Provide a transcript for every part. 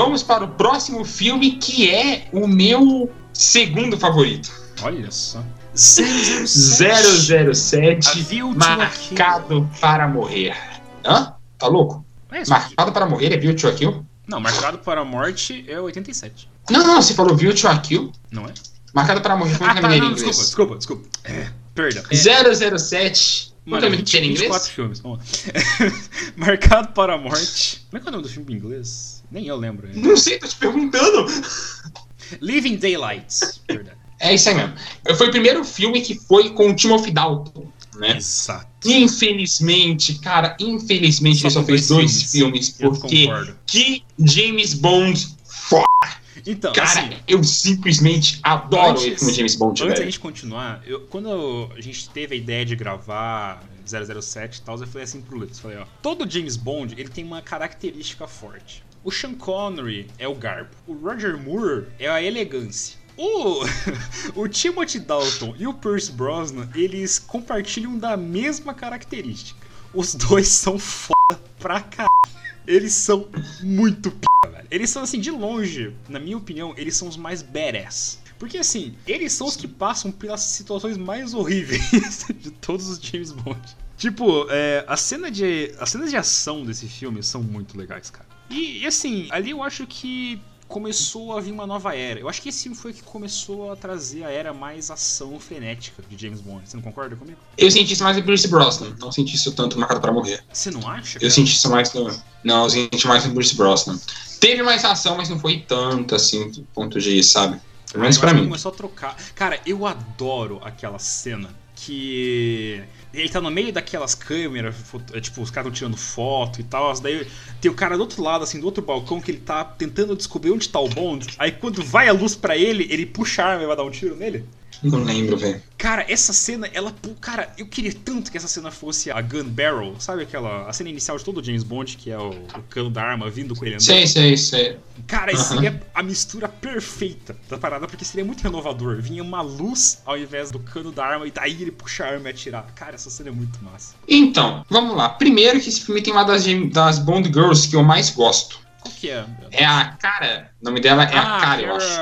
vamos para o próximo filme que é o meu segundo favorito. Olha só. 007 Marcado para Morrer. Hã? Tá louco? É, Marcado para Morrer é View to a Kill? Não, Marcado para a Morte é 87. Não, não, você falou View to a Kill. Não é? Marcado para Morrer, é que é não, desculpa, desculpa, desculpa. É, perdão. É, 007. 20, que é em 24 inglês? filmes. Vamos lá. Marcado para a Morte. Como é que é o nome do filme em inglês? Nem eu lembro. É. Não sei, tô te perguntando. Living Daylights. Verdade. É isso aí mesmo. Foi o primeiro filme que foi com o Timothy Dalton, né? Exato. Infelizmente, cara, infelizmente Só ele só fez dois dois filmes. filmes, porque que James Bond foda. Então, Cara, assim, eu simplesmente adoro Antes- James Bond, Antes da gente continuar, eu, quando a gente teve a ideia de gravar 007 e tal, eu falei assim pro Lucas, falei, ó, todo James Bond, ele tem uma característica forte. O Sean Connery é o garbo, o Roger Moore é a elegância. O, o Timothy Dalton e o Pierce Brosnan, eles compartilham da mesma característica. Os dois são foda pra caralho. Eles são muito p, velho. Eles são, assim, de longe, na minha opinião, eles são os mais badass. Porque, assim, eles são os que passam pelas situações mais horríveis de todos os James Bond. Tipo, é, a cena de, as cenas de ação desse filme são muito legais, cara. E, e, assim, ali eu acho que começou a vir uma nova era. Eu acho que esse filme foi que começou a trazer a era mais ação frenética de James Bond. Você não concorda comigo? Eu senti isso mais no Bruce Brosnan, não senti isso tanto Marcado para Morrer. Você não acha? Eu cara? senti isso mais no. Não, eu senti mais no Bruce Brosnan. Teve mais ação, mas não foi tanto assim, do ponto de, sabe? Pelo menos pra mim. Começou a trocar. Cara, eu adoro aquela cena que. Ele tá no meio daquelas câmeras, é, tipo, os caras estão tirando foto e tal. Daí tem o cara do outro lado, assim, do outro balcão, que ele tá tentando descobrir onde tá o Bond. Aí quando vai a luz pra ele, ele puxa a arma e vai dar um tiro nele. Não lembro, velho. Cara, essa cena, ela. Cara, eu queria tanto que essa cena fosse a gun barrel, sabe aquela. A cena inicial de todo o James Bond, que é o, o cano da arma vindo com ele andando. Sei, sei, sei. Cara, isso Aham. seria a mistura perfeita da parada, porque seria muito renovador. Vinha uma luz ao invés do cano da arma, e daí ele puxa a arma e atirar. Cara, essa cena é muito massa. Então, vamos lá. Primeiro que esse filme tem uma das, das Bond Girls que eu mais gosto. Qual que é? É a Cara. O nome dela é ah, a Cara, eu acho.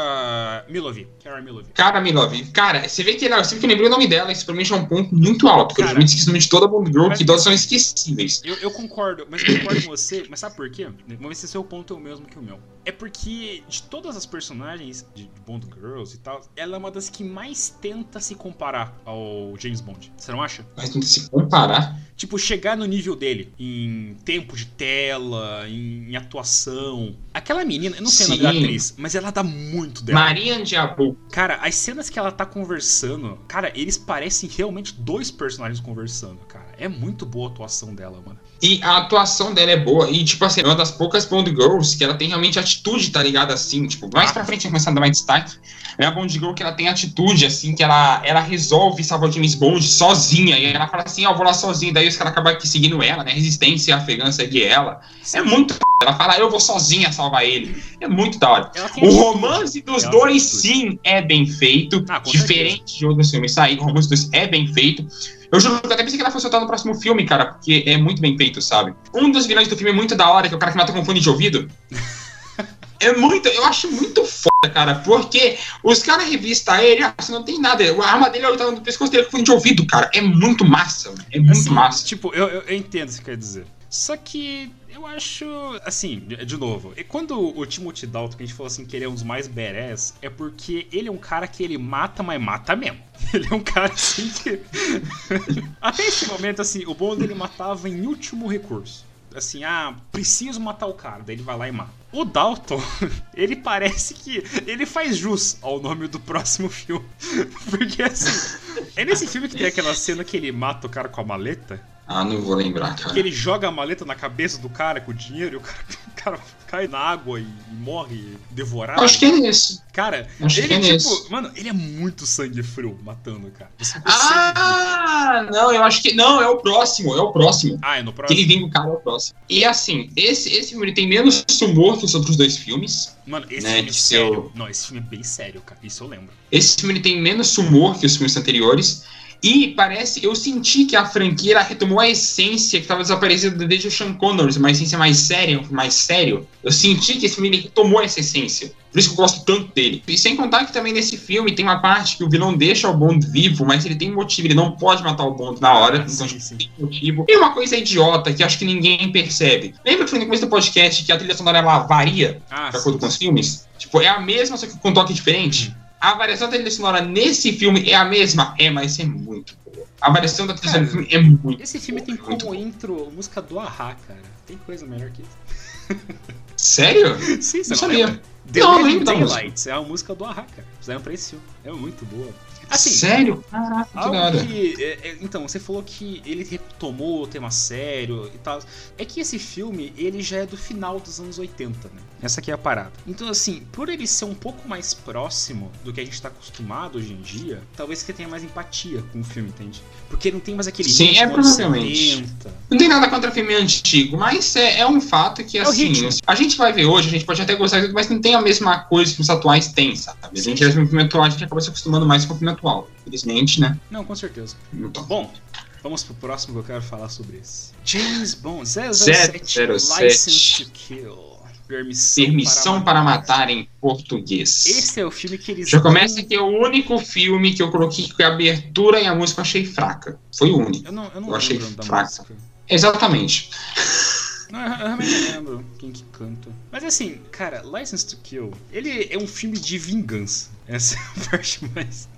Cara Milovi. Cara Milovi. Cara Milov. Cara, você vê que ela, sempre que eu lembrei o nome dela, isso pra mim já é um ponto muito alto. Porque eu Cara, esqueço o nome de toda Bond Girl, que todas são esquecíveis. Eu, eu concordo, mas eu concordo com você, mas sabe por quê? Vamos ver se seu ponto é o mesmo que o meu. É porque de todas as personagens de Bond Girls e tal, ela é uma das que mais tenta se comparar ao James Bond. Você não acha? Mas não se comparar. Tipo, chegar no nível dele em tempo de tela, em, em atuação. Aquela menina, eu não sei o nome da atriz, mas ela dá muito dela. Maria Diabo. Cara, as cenas que ela tá conversando, cara, eles parecem realmente dois personagens conversando, cara. É muito boa a atuação dela, mano. E a atuação dela é boa. E, tipo assim, é uma das poucas Bond Girls que ela tem realmente atitude, tá ligado? Assim, tipo, mais Ah. pra frente começar a dar mais destaque. É a Bond Girl que ela tem atitude, assim, que ela, ela resolve salvar o James Bond sozinha. E ela fala assim, ó, eu vou lá sozinha. Daí os caras acabam aqui seguindo ela, né? Resistência afegã segue ela. É muito. Ela fala, eu vou sozinha salvar ele. É muito da hora. O atitude. romance dos Ela dois, atitude. sim, é bem feito. Ah, Diferente de outros filmes sair, o romance dos dois é bem feito. Eu juro que eu até pensei que ela fosse soltar no próximo filme, cara, porque é muito bem feito, sabe? Um dos vilões do filme é muito da hora, que é o cara que mata com fone de ouvido. É muito, eu acho muito foda, cara, porque os caras revistam ele, ah, você não tem nada, a arma dele é tá no pescoço dele com de ouvido, cara. É muito massa, é muito Assim, massa. Tipo, eu, eu, eu entendo o que você quer dizer. Só que eu acho, assim, de, novo, e quando o Timothy Dalton, que a gente falou assim, que ele é um dos mais badass, é porque ele é um cara que ele mata, mas mata mesmo. Ele é um cara assim que. Até esse momento, assim, o Bond ele matava em último recurso. Assim, ah, preciso matar o cara, daí ele vai lá e mata. O Dalton, ele parece que ele faz jus ao nome do próximo filme. Porque assim, é nesse filme que tem aquela cena que ele mata o cara com a maleta. Ah, não vou lembrar, cara. Que ele joga a maleta na cabeça do cara com o dinheiro e o cara, o cara cai na água e, e morre devorado. Acho que é nesse. Cara, acho ele que é tipo, nesse. mano, ele é muito sangue frio matando, cara. Ah, não, eu acho que. Não, é o próximo, é o próximo. Ah, é no Que próximo. ele vinga o cara é o próximo. E assim, esse, esse filme tem menos humor que os outros dois filmes. Mano, esse né, filme é sério. seu- Não, esse filme é bem sério, cara. Isso eu lembro. Esse filme tem menos humor que os filmes anteriores. E parece, eu senti que a franquia retomou a essência que estava desaparecendo desde o Sean Connery, uma essência mais séria, mais sério. Eu senti que esse filme retomou essa essência. Por isso que eu gosto tanto dele. E sem contar que também nesse filme tem uma parte que o vilão deixa o Bond vivo, mas ele tem motivo, ele não pode matar o Bond na hora, então sim, sim. tem motivo. E uma coisa idiota que acho que ninguém percebe. Lembra que foi no começo do podcast que a trilha sonora ela varia Ah, de acordo com os filmes? Tipo, é a mesma, só que com um toque diferente. A variação da trilha sonora nesse filme é a mesma? É, mas é muito boa. A variação da trilha sonora é muito Esse filme tem muito como bom. intro música do Ahá, cara. Tem coisa melhor que isso. Sério? Sim, você Não sabia. lembra? The Não. Daylights é a música do Ahá, cara. Fizeram pra esse filme. É muito boa. Assim, Sério? Caraca, que Algo nada. que. é, é, então, você falou que ele retomou o tema sério e tal. É que esse filme, ele já é do final dos anos 80, né? Essa aqui é a parada. Então, assim, por ele ser um pouco mais próximo do que a gente tá acostumado hoje em dia, talvez você tenha mais empatia com o filme, entende? Porque não tem mais aquele Sim, ritmo é, provavelmente. 70. Não tem nada contra filme antigo, mas é, é um fato que, É assim, a gente vai ver hoje, a gente pode até gostar mas não tem a mesma coisa que os atuais têm, sabe? A gente, o filme atual, a gente acaba se acostumando mais com o filme atual. Infelizmente, né? Não, com certeza. Então. Bom, vamos pro próximo que eu quero falar sobre esse. James Bond 007, 007. License to Kill. Permissão, Permissão para matar em português. Esse é o filme que eles Já começa que é o único filme que eu coloquei que a abertura e a música eu achei fraca. Foi o único. Eu não, eu não Eu achei fraca. música. Exatamente. Não, eu, realmente não lembro quem que canta. Mas assim, cara, License to Kill, ele é um filme de vingança. Essa é a parte mais.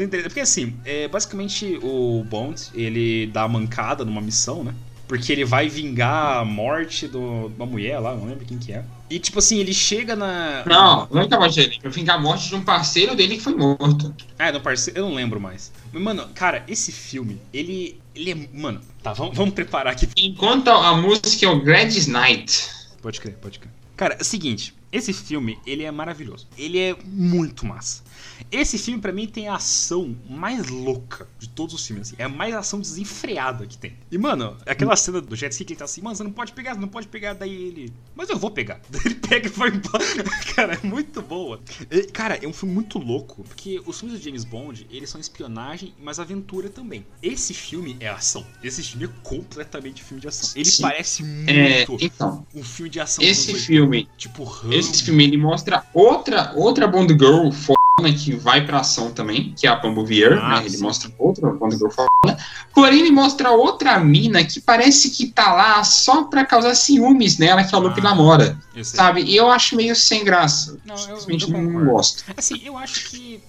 interessante. Porque assim, é, basicamente o Bond, ele dá a mancada numa missão, né? Porque ele vai vingar a morte do, de uma mulher lá, não lembro quem que é. E tipo assim, ele chega na. Não, não acaba de ele. Eu vingar a morte de um parceiro dele que foi morto. Ah, no parceiro, eu não lembro mais. Mas, mano, cara, esse filme, ele. Ele é. Mano, tá, vamos, vamos preparar aqui. Enquanto a música é o Gladys Knight. Pode crer, pode crer. Cara, é o seguinte, esse filme, ele é maravilhoso. Ele é muito massa. Esse filme, pra mim, tem a ação mais louca de todos os filmes. Assim. É a mais ação desenfreada que tem. E, mano, aquela cena do jet ski que ele tá assim, mano, você não pode pegar, você não pode pegar. Daí ele. Mas eu vou pegar. Daí ele pega e vai embora. Cara, é muito boa. E, cara, é um filme muito louco. Porque os filmes do James Bond, eles são espionagem, mas aventura também. Esse filme é ação. Esse filme é completamente filme de ação. Ele Sim. parece É, muito então, um filme de ação. esse anos 80. filme, Tipo Rambo. esse filme ele mostra outra outra Bond Girl foda que vai pra ação também, que é a Pambo Vier, Ah, né? Ele mostra outra Bond Girl foda. Porém, ele mostra outra mina que parece que tá lá só pra causar ciúmes nela, que é o Lupe Ah. namora, Eu sabe? E eu acho meio sem graça. Não, eu- Simplesmente eu não concordo. gosto. Assim, eu acho que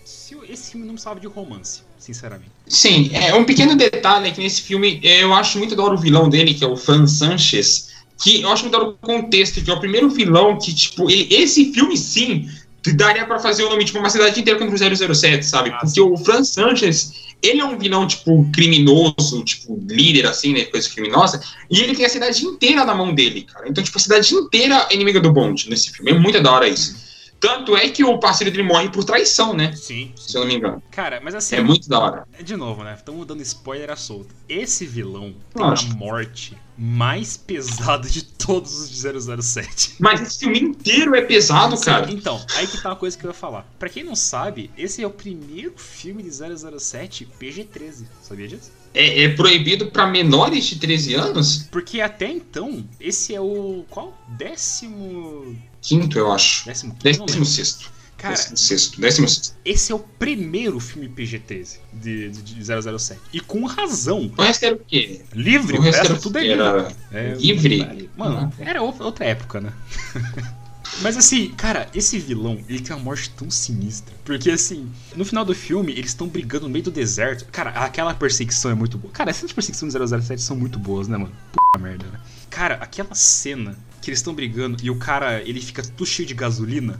esse filme não precisava de romance, sinceramente. Sim, é um pequeno detalhe é que nesse filme é, eu acho muito da hora o vilão dele, que é o Fran Sanchez, que eu acho muito da hora o contexto, que é o primeiro vilão que, tipo, ele, esse filme sim daria pra fazer o nome, tipo, uma cidade inteira contra o 007, sabe? Ah, Porque sim. o Fran Sanchez, ele é um vilão, tipo, criminoso, tipo, líder, assim, né, coisa criminosa, e ele tem a cidade inteira na mão dele, cara. Então, tipo, a cidade inteira é inimiga do Bond nesse filme. É muito da hora isso. Tanto é que o parceiro dele morre por traição, né? Sim. Se eu não me engano. Cara, mas assim, É muito da hora. de novo, né? Estamos dando spoiler à solta. Esse vilão tem Lógico. a morte mais pesada de todos os de 007. Mas esse filme inteiro é pesado, Sim, cara. Então, aí que tá uma coisa que eu ia falar. Pra quem não sabe, esse é o primeiro filme de 007 PG-13. Sabia disso? É, é proibido pra menores de 13 anos? Porque até então, esse é o. Qual? Décimo. Quinto, eu acho. Décimo Décimo sexto. Cara, Décimo sexto. Décimo sexto. esse é o primeiro filme PG-13 de, de, de 007. E com razão. O resto era o quê? Livre, O resto era- tudo é livre. era É, livre? Mano, era outra outra época, né? Mas assim, cara, esse vilão, ele tem uma morte tão sinistra. Porque assim, no final do filme, eles estão brigando no meio do deserto. Cara, aquela perseguição é muito boa. Cara, essas perseguições do 007 são muito boas, né, mano? Puta merda, né? Cara, aquela cena que eles estão brigando e o cara, ele fica tudo cheio de gasolina.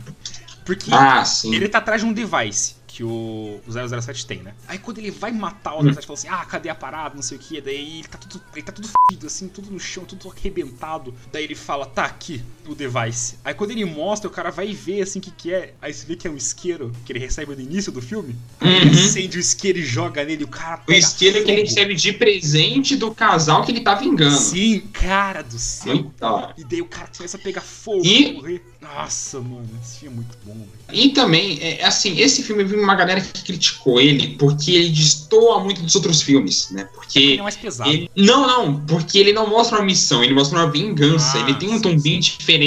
Porque Ah, ele tá atrás de um device que o, o 007 tem, né? Aí quando ele vai matar o 007, fala assim, ah, cadê a parada, não sei o que, daí ele tá tudo, ele tá tudo assim, tudo no chão, tudo arrebentado. Daí ele fala, tá aqui, o device. Aí quando ele mostra, o cara vai ver, assim, o que que é. Aí você vê que é um isqueiro que ele recebe no início do filme. Aí ele Uhum. acende o isqueiro e joga nele, o cara O isqueiro que ele fogo. recebe de presente do casal que ele tá vingando. Sim, cara do céu. Hora. E daí o cara começa a pegar fogo E- morrer. Nossa, mano, esse filme é muito bom, velho. E também, é, assim, esse filme eu vi uma galera que criticou ele porque ele destoa muito dos outros filmes, né? Porque. Ele é mais pesado. Ele, não, não, porque ele não mostra uma missão, ele mostra uma vingança, Ah, ele tem um tom bem diferente.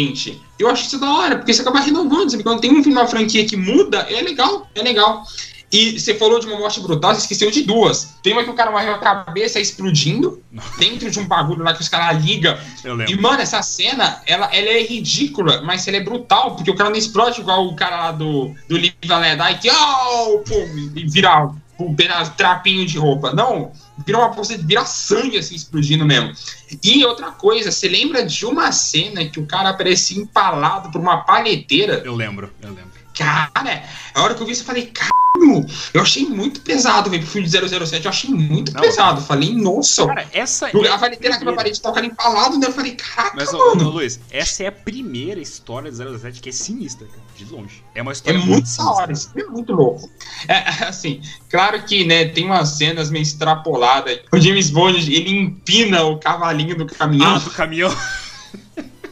Eu acho isso da hora, porque você acaba renovando, sabe? Quando tem um filme, uma franquia que muda, é legal, é legal. E você falou de uma morte brutal, você esqueceu de duas. Tem uma que o cara morreu a cabeça explodindo, dentro de um bagulho lá que os caras ligam. E, mano, essa cena, ela, ela é ridícula, mas ela é brutal, porque o cara não explode igual o cara lá do, do Live Let Die, que, oh, pum, e vira um pedaço, trapinho de roupa. Não, vira uma poça, vira sangue, assim, explodindo mesmo. E outra coisa, você lembra de uma cena que o cara aparecia empalado por uma palheteira? Eu lembro, eu lembro. Cara, a hora que eu vi isso, eu falei, caralho, eu achei muito pesado, velho, pro filme de 007, eu achei muito Não. pesado. Falei, nossa, Cara, essa é a a palheteira aqui na parede tá o cara empalado, né? Eu falei, caraca, Mas, mano. ô, Luiz, essa é a primeira história de 007 que é sinistra, cara, de longe. É uma É história muito da sinistra. filme é muito louco. É, assim, claro que, né, tem umas cenas meio extrapoladas. O James Bond, ele empina o cavalinho do caminhão. Ah, do caminhão.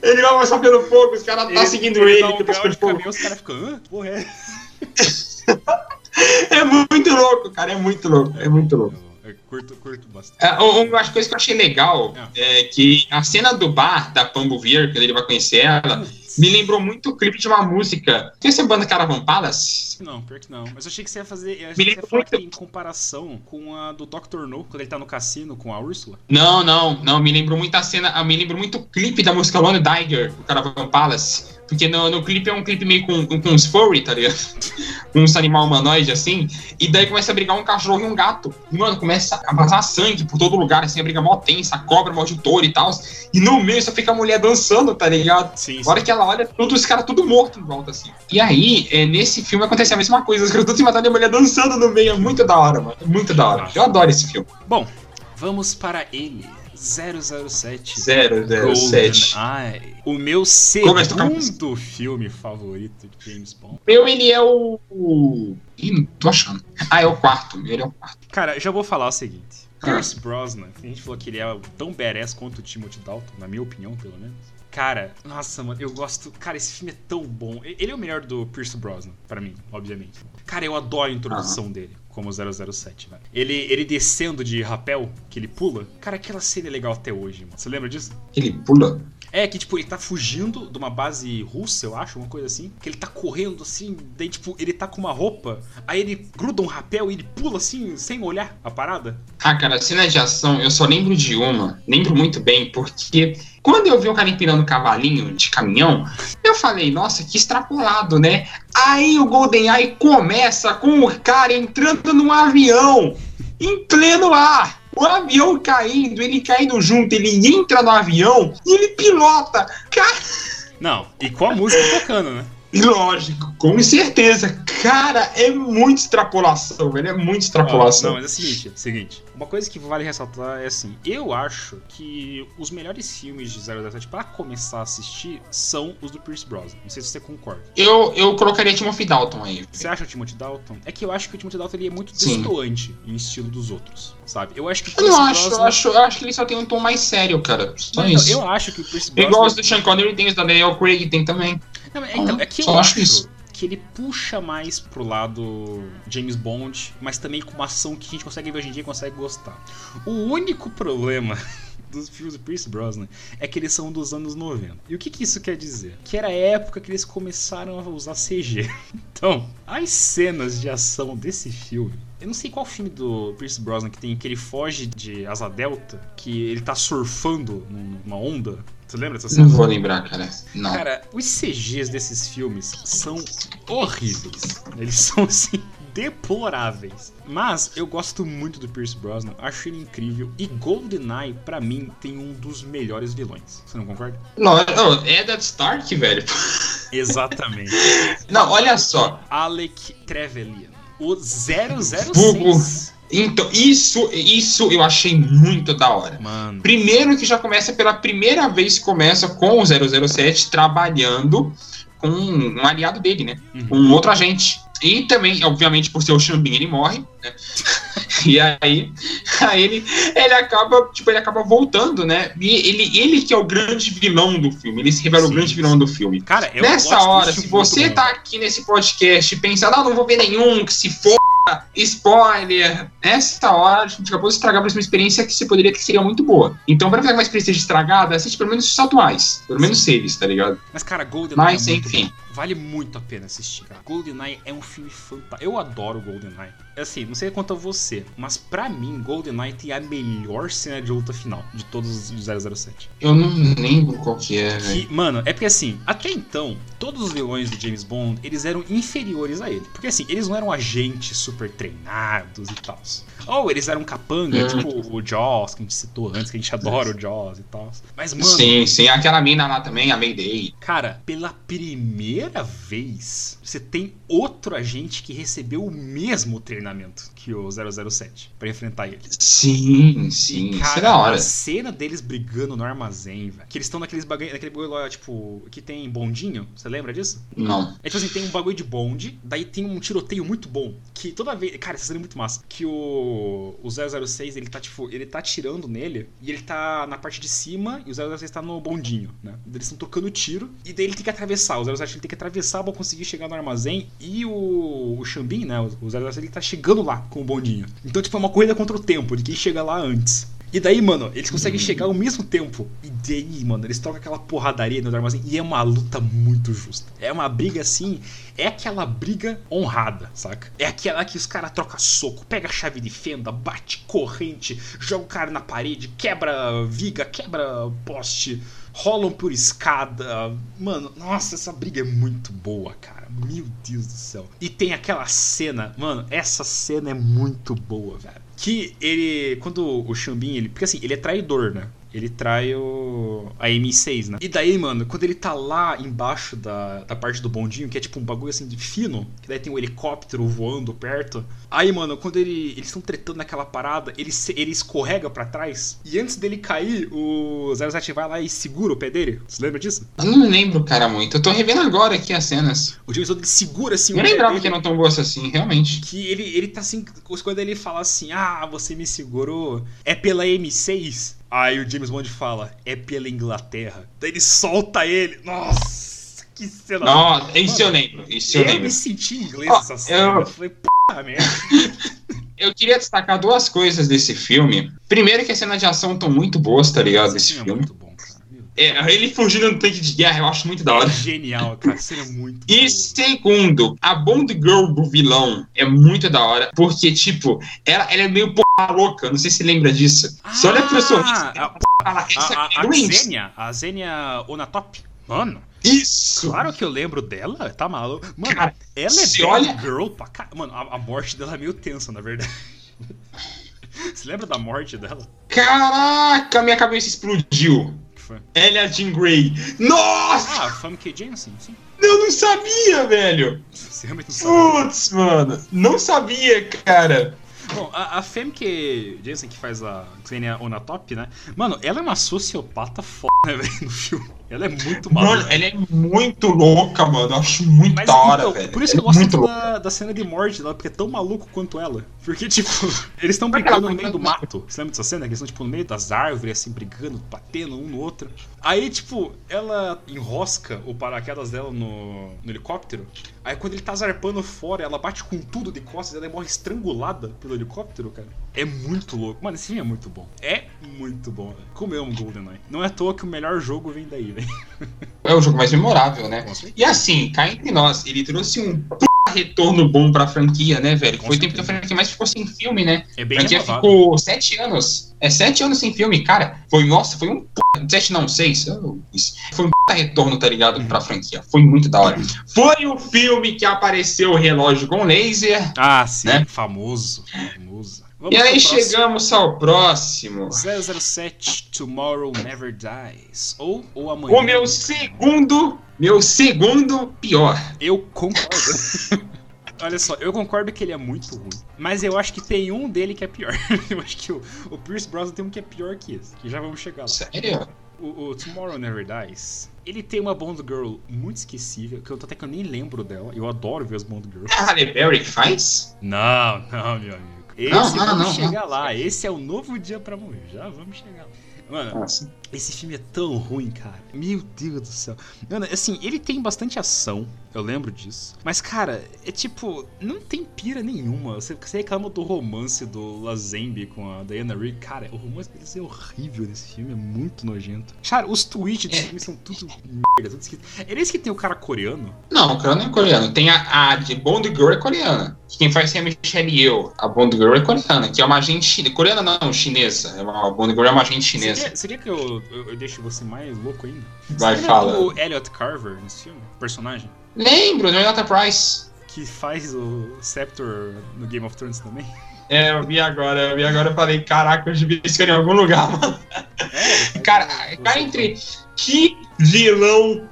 Ele vai passar pelo fogo, os caras tá seguindo ele, dá um grau de caminhão, os caras ficam? Porra, é. É muito louco, cara, é muito louco, é muito louco. Eu curto, curto bastante. É, uma uma coisa que eu achei legal é que a cena do bar da Pambo Veer, quando ele vai conhecer ela, me lembrou muito o clipe de uma música. Conhece a banda Caravan Palace? Não, pior que não. Mas eu achei que você ia fazer. Eu achei Me que você ia muito- em comparação com a do Dr. No, quando ele tá no cassino com a Úrsula. Não, não, não, me lembrou muito a cena, me lembrou muito o clipe da música Lone Tiger, do Caravan Palace. Porque no, no clipe é um clipe meio com, com uns furry, tá ligado? Com uns animal humanoide assim. E daí começa a brigar um cachorro e um gato. E, mano, começa a vazar sangue por todo lugar, assim, a briga mó tensa, a cobra o touro e tal. E no meio só fica a mulher dançando, tá ligado? Sim, A hora que ela olha, todos os caras tudo morto em volta, assim. E aí, é, nesse filme acontece a mesma coisa. Os caras todos se matando e a mulher dançando no meio. É muito da hora, mano. É muito da hora. Eu adoro esse filme. Bom, vamos para ele. 007. 007. Ai, o meu a tocar segundo filme favorito de James Bond. Meu, ele é o. Ih, não tô achando. Ah, é o quarto. Ele é o quarto. Cara, já vou falar o seguinte. Ah. Pierce Brosnan, a gente falou que ele é tão badass quanto o Timothy Dalton, na minha opinião, pelo menos. Cara, nossa, mano, eu gosto. Cara, esse filme é tão bom. Ele é o melhor do Pierce Brosnan, pra mim, obviamente. Cara, eu adoro a introdução dele como 007, velho. Ele, ele descendo de rapel, que ele pula. Cara, aquela cena é legal até hoje, mano. Você lembra disso? Ele pula. É, que, tipo, ele tá fugindo de uma base russa, eu acho, uma coisa assim. Que ele tá correndo assim, daí, tipo, ele tá com uma roupa, aí ele gruda um rapel e ele pula assim, sem olhar a parada. Ah, cara, cena de ação, eu só lembro de uma. Lembro muito bem, porque quando eu vi o cara empinando um cavalinho de caminhão, eu falei, nossa, que extrapolado, né? Aí o GoldenEye começa com o cara entrando num avião, em pleno ar. O avião caindo, ele caindo junto, ele entra no avião e ele pilota. Cara, Não, e com a música tocando, né? Lógico, com certeza. Cara, é muita extrapolação, velho. É muita extrapolação. não, mas é o seguinte, é o seguinte. Uma coisa que vale ressaltar é assim, eu acho que os melhores filmes de 007 pra começar a assistir são os do Pierce Brosnan. Não sei se você concorda. Eu, eu colocaria Timothy Dalton aí. Você acha o Timothy Dalton? É que eu acho que o Timothy Dalton ele é muito destoante em estilo dos outros, sabe? Eu acho que o Eu não acho, eu Brosnan- acho, eu acho que ele só tem um tom mais sério, cara. Só Não, isso. eu acho que o Pierce Igual Brosnan... os do Sean Connery tem os da Daniel Craig tem também. Não, então, é que eu acho acho isso. que ele puxa mais pro lado James Bond, mas também com uma ação que a gente consegue ver hoje em dia e consegue gostar. O único problema dos filmes do Pierce Brosnan é que eles são dos anos 90. E o que, que isso quer dizer? Que era a época que eles começaram a usar CG. Então, as cenas de ação desse filme. Eu não sei qual filme do Pierce Brosnan que tem que ele foge de asa delta, que ele tá surfando numa onda. Você lembra dessa cena? Não vou lembrar, cara. Não. Cara, os CGs desses filmes são horríveis. Eles são assim deploráveis. Mas eu gosto muito do Pierce Brosnan, acho ele incrível e GoldenEye pra mim tem um dos melhores vilões. Você não concorda? Não, não, é Dead Stark, velho. Exatamente. Não, olha só. Alec Trevelyan, o Vulgo. 006. Então, isso, isso eu achei muito da hora. Mano, Primeiro que já começa pela primeira vez começa com o 007 trabalhando com um aliado dele, né? Uhum. Um outro agente. E também, obviamente, por ser o Xambin, ele morre, né? E aí, aí ele, ele acaba, tipo, ele acaba voltando, né? E ele, ele que é o grande vilão do filme, ele se revela Sim. o grande vilão do filme. Cara, um Nessa hora, se você bom. tá aqui nesse podcast pensando, ah, não vou ver nenhum, que se for, spoiler, nessa hora a gente acabou de estragar uma experiência que você poderia que seria muito boa. Então, pra ficar uma experiência estragada, assiste pelo menos os atuais, pelo menos eles, tá ligado? Mas, cara, GoldenEye Mas, é muito enfim. Vale muito a pena assistir, cara. GoldenEye é um filme fantástico. Eu adoro GoldenEye. Assim, não sei quanto a você, mas pra mim, GoldenEye tem a melhor cena de luta final de todos os 007. Eu não lembro qual que é, velho. Mano, é porque assim, até então, todos os vilões do James Bond, eles eram inferiores a ele. Porque assim, eles não eram agentes super treinados e tal. Ou eles eram capanga, Hum. tipo o Jaws, que a gente citou antes, que a gente adora o Jaws e tal. Mas, mano, Sim, sim, aquela mina lá também, a Mayday. Cara, pela primeira vez, você tem outro agente que recebeu o mesmo treinamento que o 007 pra enfrentar ele. Sim, sim, E, é cara, da hora. a cena deles brigando no armazém, velho. Que eles estão naqueles bagulho, naquele bagulho lá, tipo, que tem bondinho. Você lembra disso? Não. É tipo assim, tem um bagulho de bonde, daí tem um tiroteio muito bom. Que toda vez. Cara, essa cena é muito massa. Que o. O 006, ele tá, tipo, ele tá atirando nele e ele tá na parte de cima e o 006 tá no bondinho, né? Eles estão tocando tiro e daí ele tem que atravessar. O 007 ele tem que atravessar pra conseguir chegar no armazém e o. O Xambin, né? O o 006 ele tá chegando lá com o bondinho. Então, tipo, é uma corrida contra o tempo de quem chega lá antes. E daí, mano, eles conseguem chegar ao mesmo tempo. E daí, mano, eles trocam aquela porradaria no armazém. E é uma luta muito justa. É uma briga assim. É aquela briga honrada, saca? É aquela que os caras trocam soco, pega a chave de fenda, bate corrente, joga o cara na parede, quebra viga, quebra poste, rolam por escada. Mano, nossa, essa briga é muito boa, cara. Meu Deus do céu. E tem aquela cena, mano, essa cena é muito boa, velho. Que ele. Quando o Xambin, ele. Porque assim, ele é traidor, né? Ele trai o. a M6, né? E daí, mano, quando ele tá lá embaixo da, da parte do bondinho, que é tipo um bagulho assim de fino, que daí tem um helicóptero voando perto. Aí, mano, quando ele, eles estão tretando naquela parada, ele, se- ele escorrega pra trás. E antes dele cair, o 07 vai lá e segura o pé dele. Você lembra disso? Eu não lembro, cara, muito. Eu tô revendo agora aqui as cenas. O James Bond ele segura assim Eu o pé lembrava dele. que não tão boas assim, realmente. que ele, ele tá assim, quando ele fala assim, ah, você me segurou, é pela M6. Aí o James Bond fala, é pela Inglaterra. Daí ele solta ele. Nossa, que cena. Não, isso eu lembro, isso eu eu lembro. me senti em inglês Ó, essa cena. eu- Eu falei, merda. Eu queria destacar duas coisas desse filme. Primeiro que as cenas de ação estão muito boas, tá ligado? Desse Esse filme é muito bom. É, ele fugindo do tanque de guerra, eu acho muito da hora. Genial, cara. É muito E boa. segundo, a Bond Girl do vilão é muito da hora, porque, tipo, ela, ela é meio porra louca, não sei se lembra disso. Você olha pro sorriso, Ah, ela a, fala, essa a, a, é a. Xenia, a Onatop. Mano, Isso! claro que eu lembro dela, tá maluco. Mano, Cara, ela é bad olha- girl pra caralho. Mano, a, a morte dela é meio tensa, na verdade. Você lembra da morte dela? Caraca, minha cabeça explodiu. Foi? Ela é a Jean Grey. Nossa! Ah, Famke Jensen, sim. Eu não sabia, velho! Você realmente não sabe. Putz, mano. Não sabia, cara. Bom, a, a Femke Jensen, que faz a Xenia Onatop, né? Mano, ela é uma sociopata foda, né, velho, no filme. Ela é muito Mano, maluca. ela é muito louca, mano. Eu acho muito Mas da hora, então, velho. por isso que eu é gosto muito da, da cena de morte dela, porque é tão maluco quanto ela. Porque, tipo, eles estão é brigando no meio do mato. Você lembra dessa cena? Que eles estão, tipo, no meio das árvores, assim, brigando, batendo um no outro. Aí, tipo, ela enrosca o paraquedas dela no, no helicóptero. Aí, quando ele tá zarpando fora, ela bate com tudo de costas e ela morre estrangulada pelo helicóptero, cara. É muito louco. Mano, esse filme é muito bom. É muito bom, velho. Como eu amo GoldenEye. Não é à toa que o melhor jogo vem daí, velho. É o jogo mais memorável, né? E assim, cá entre nós, ele trouxe um retorno bom pra franquia, né, velho? Com Foi o tempo que a franquia mais ficou sem filme, né? É A bem franquia renovável. ficou sete anos. É sete anos sem filme, cara. Foi, nossa, foi um p... Sete não, seis. Foi um p... retorno, tá ligado? Pra franquia. Foi muito da hora. Foi o filme que apareceu o relógio com laser. Ah, sim, né? famoso, famoso. Vamos E aí chegamos ao próximo. 007 Tomorrow Never Dies. Ou, ou amanhã. O meu segundo. Meu segundo pior. Eu concordo. Olha só, eu concordo que ele é muito ruim. Mas eu acho que tem um dele que é pior. eu acho que o, o Pierce Brosnan tem um que é pior que esse. Que já vamos chegar lá. Sério? O, o Tomorrow Never Dies. Ele tem uma Bond Girl muito esquecível, que eu até que eu nem lembro dela. Eu adoro ver as Bond Girls. É a Halle Berry que faz? Não, não, meu amigo. Esse, Não, não, vamos não, chegar lá. Esse é o novo dia pra morrer. Já vamos chegar lá. Mano, Nossa. Esse filme é tão ruim, cara. Meu Deus do céu. Mano, assim, ele tem bastante ação, eu lembro disso. Mas, cara, é tipo, não tem pira nenhuma. Você, você reclama do romance do Lazembe com a Diana Rigg. Cara, o romance deles é horrível nesse filme, é muito nojento. Cara, os tweets desse É. filme são tudo merda, tudo esquisito. É nesse que tem o cara coreano? Não, o cara não é coreano. Tem a, a de Bond Girl é coreana. Quem faz é a Michelle Yeoh. A Bond Girl é coreana, que é uma agente chinesa. Coreana não, chinesa. É uma, a Bond Girl é uma agente chinesa. você quer que eu, eu, eu deixe você mais louco ainda? Vai, você fala. do Elliot Carver nesse filme? Personagem? Lembro, Jonathan Price. Que faz o Scepter no Game of Thrones também? É, eu vi agora, eu vi agora e falei, caraca, eu devia isso em algum lugar, mano. É, Cara, cara entre. Que vilão.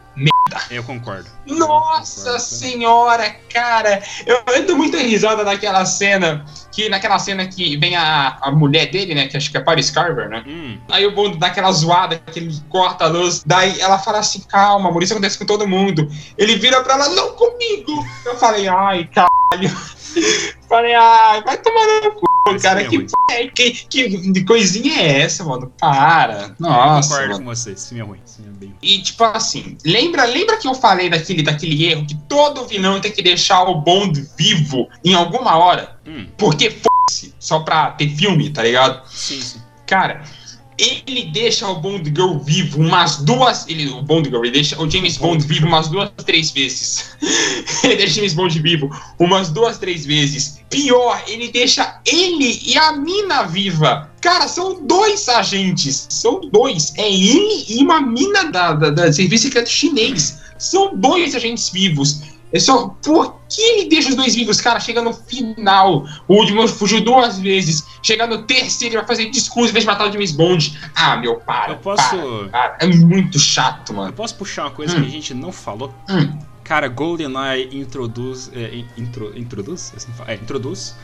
Eu concordo. Nossa Concordo. senhora, cara! Eu, eu dou muita risada naquela cena. Que naquela cena que vem a, a mulher dele, né? Que acho que é Paris Carver, né? Hum, Aí o Bond dá aquela zoada, que ele corta a luz. Daí ela fala assim: calma, amor, isso acontece com todo mundo. Ele vira pra ela, não comigo. Eu falei, ai, caralho. Falei, ai, vai tomar no cu, Esse cara. é Que, é, que, que coisinha é essa, mano? Para. eu Nossa. concordo mano. com você. Filme é ruim. Filme é bem ruim. E tipo assim, lembra, lembra que eu falei daquele, daquele erro que todo vilão tem que deixar o Bond vivo em alguma hora? Hum, Porque f***se, só pra ter filme, tá ligado? sim, sim. Cara, ele deixa o Bond Girl vivo umas duas. Ele, o Bond Girl, ele deixa o James Bond vivo umas duas, três vezes. ele deixa o James Bond vivo umas duas, três vezes. Pior, ele deixa ele e a mina viva. Cara, são dois agentes. São dois. É ele e uma mina da, da, da Serviço Secreto Chinês. São dois agentes vivos. É só. Por que ele deixa os dois vivos? Cara, chega no final. O último fugiu duas vezes. Chega no terceiro, ele vai fazer discurso em vez de matar o James Bond. Ah, meu, para. Eu posso- Para, para. É muito chato, Eu mano. posso puxar uma coisa Hum. que a gente não falou? Hum. Cara, GoldenEye introduz. É, in- intro, introduz? Assim? É, introduz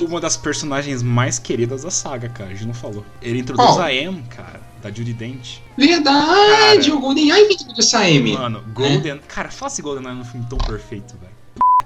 uma das personagens mais queridas da saga, cara. A gente não falou. Ele introduz Qual? a M, cara, da Judy Dent. Verdade, o GoldenEye vídeo do Saemi. Mano, Golden. Cara, fala se GoldenEye é um filme tão perfeito, velho.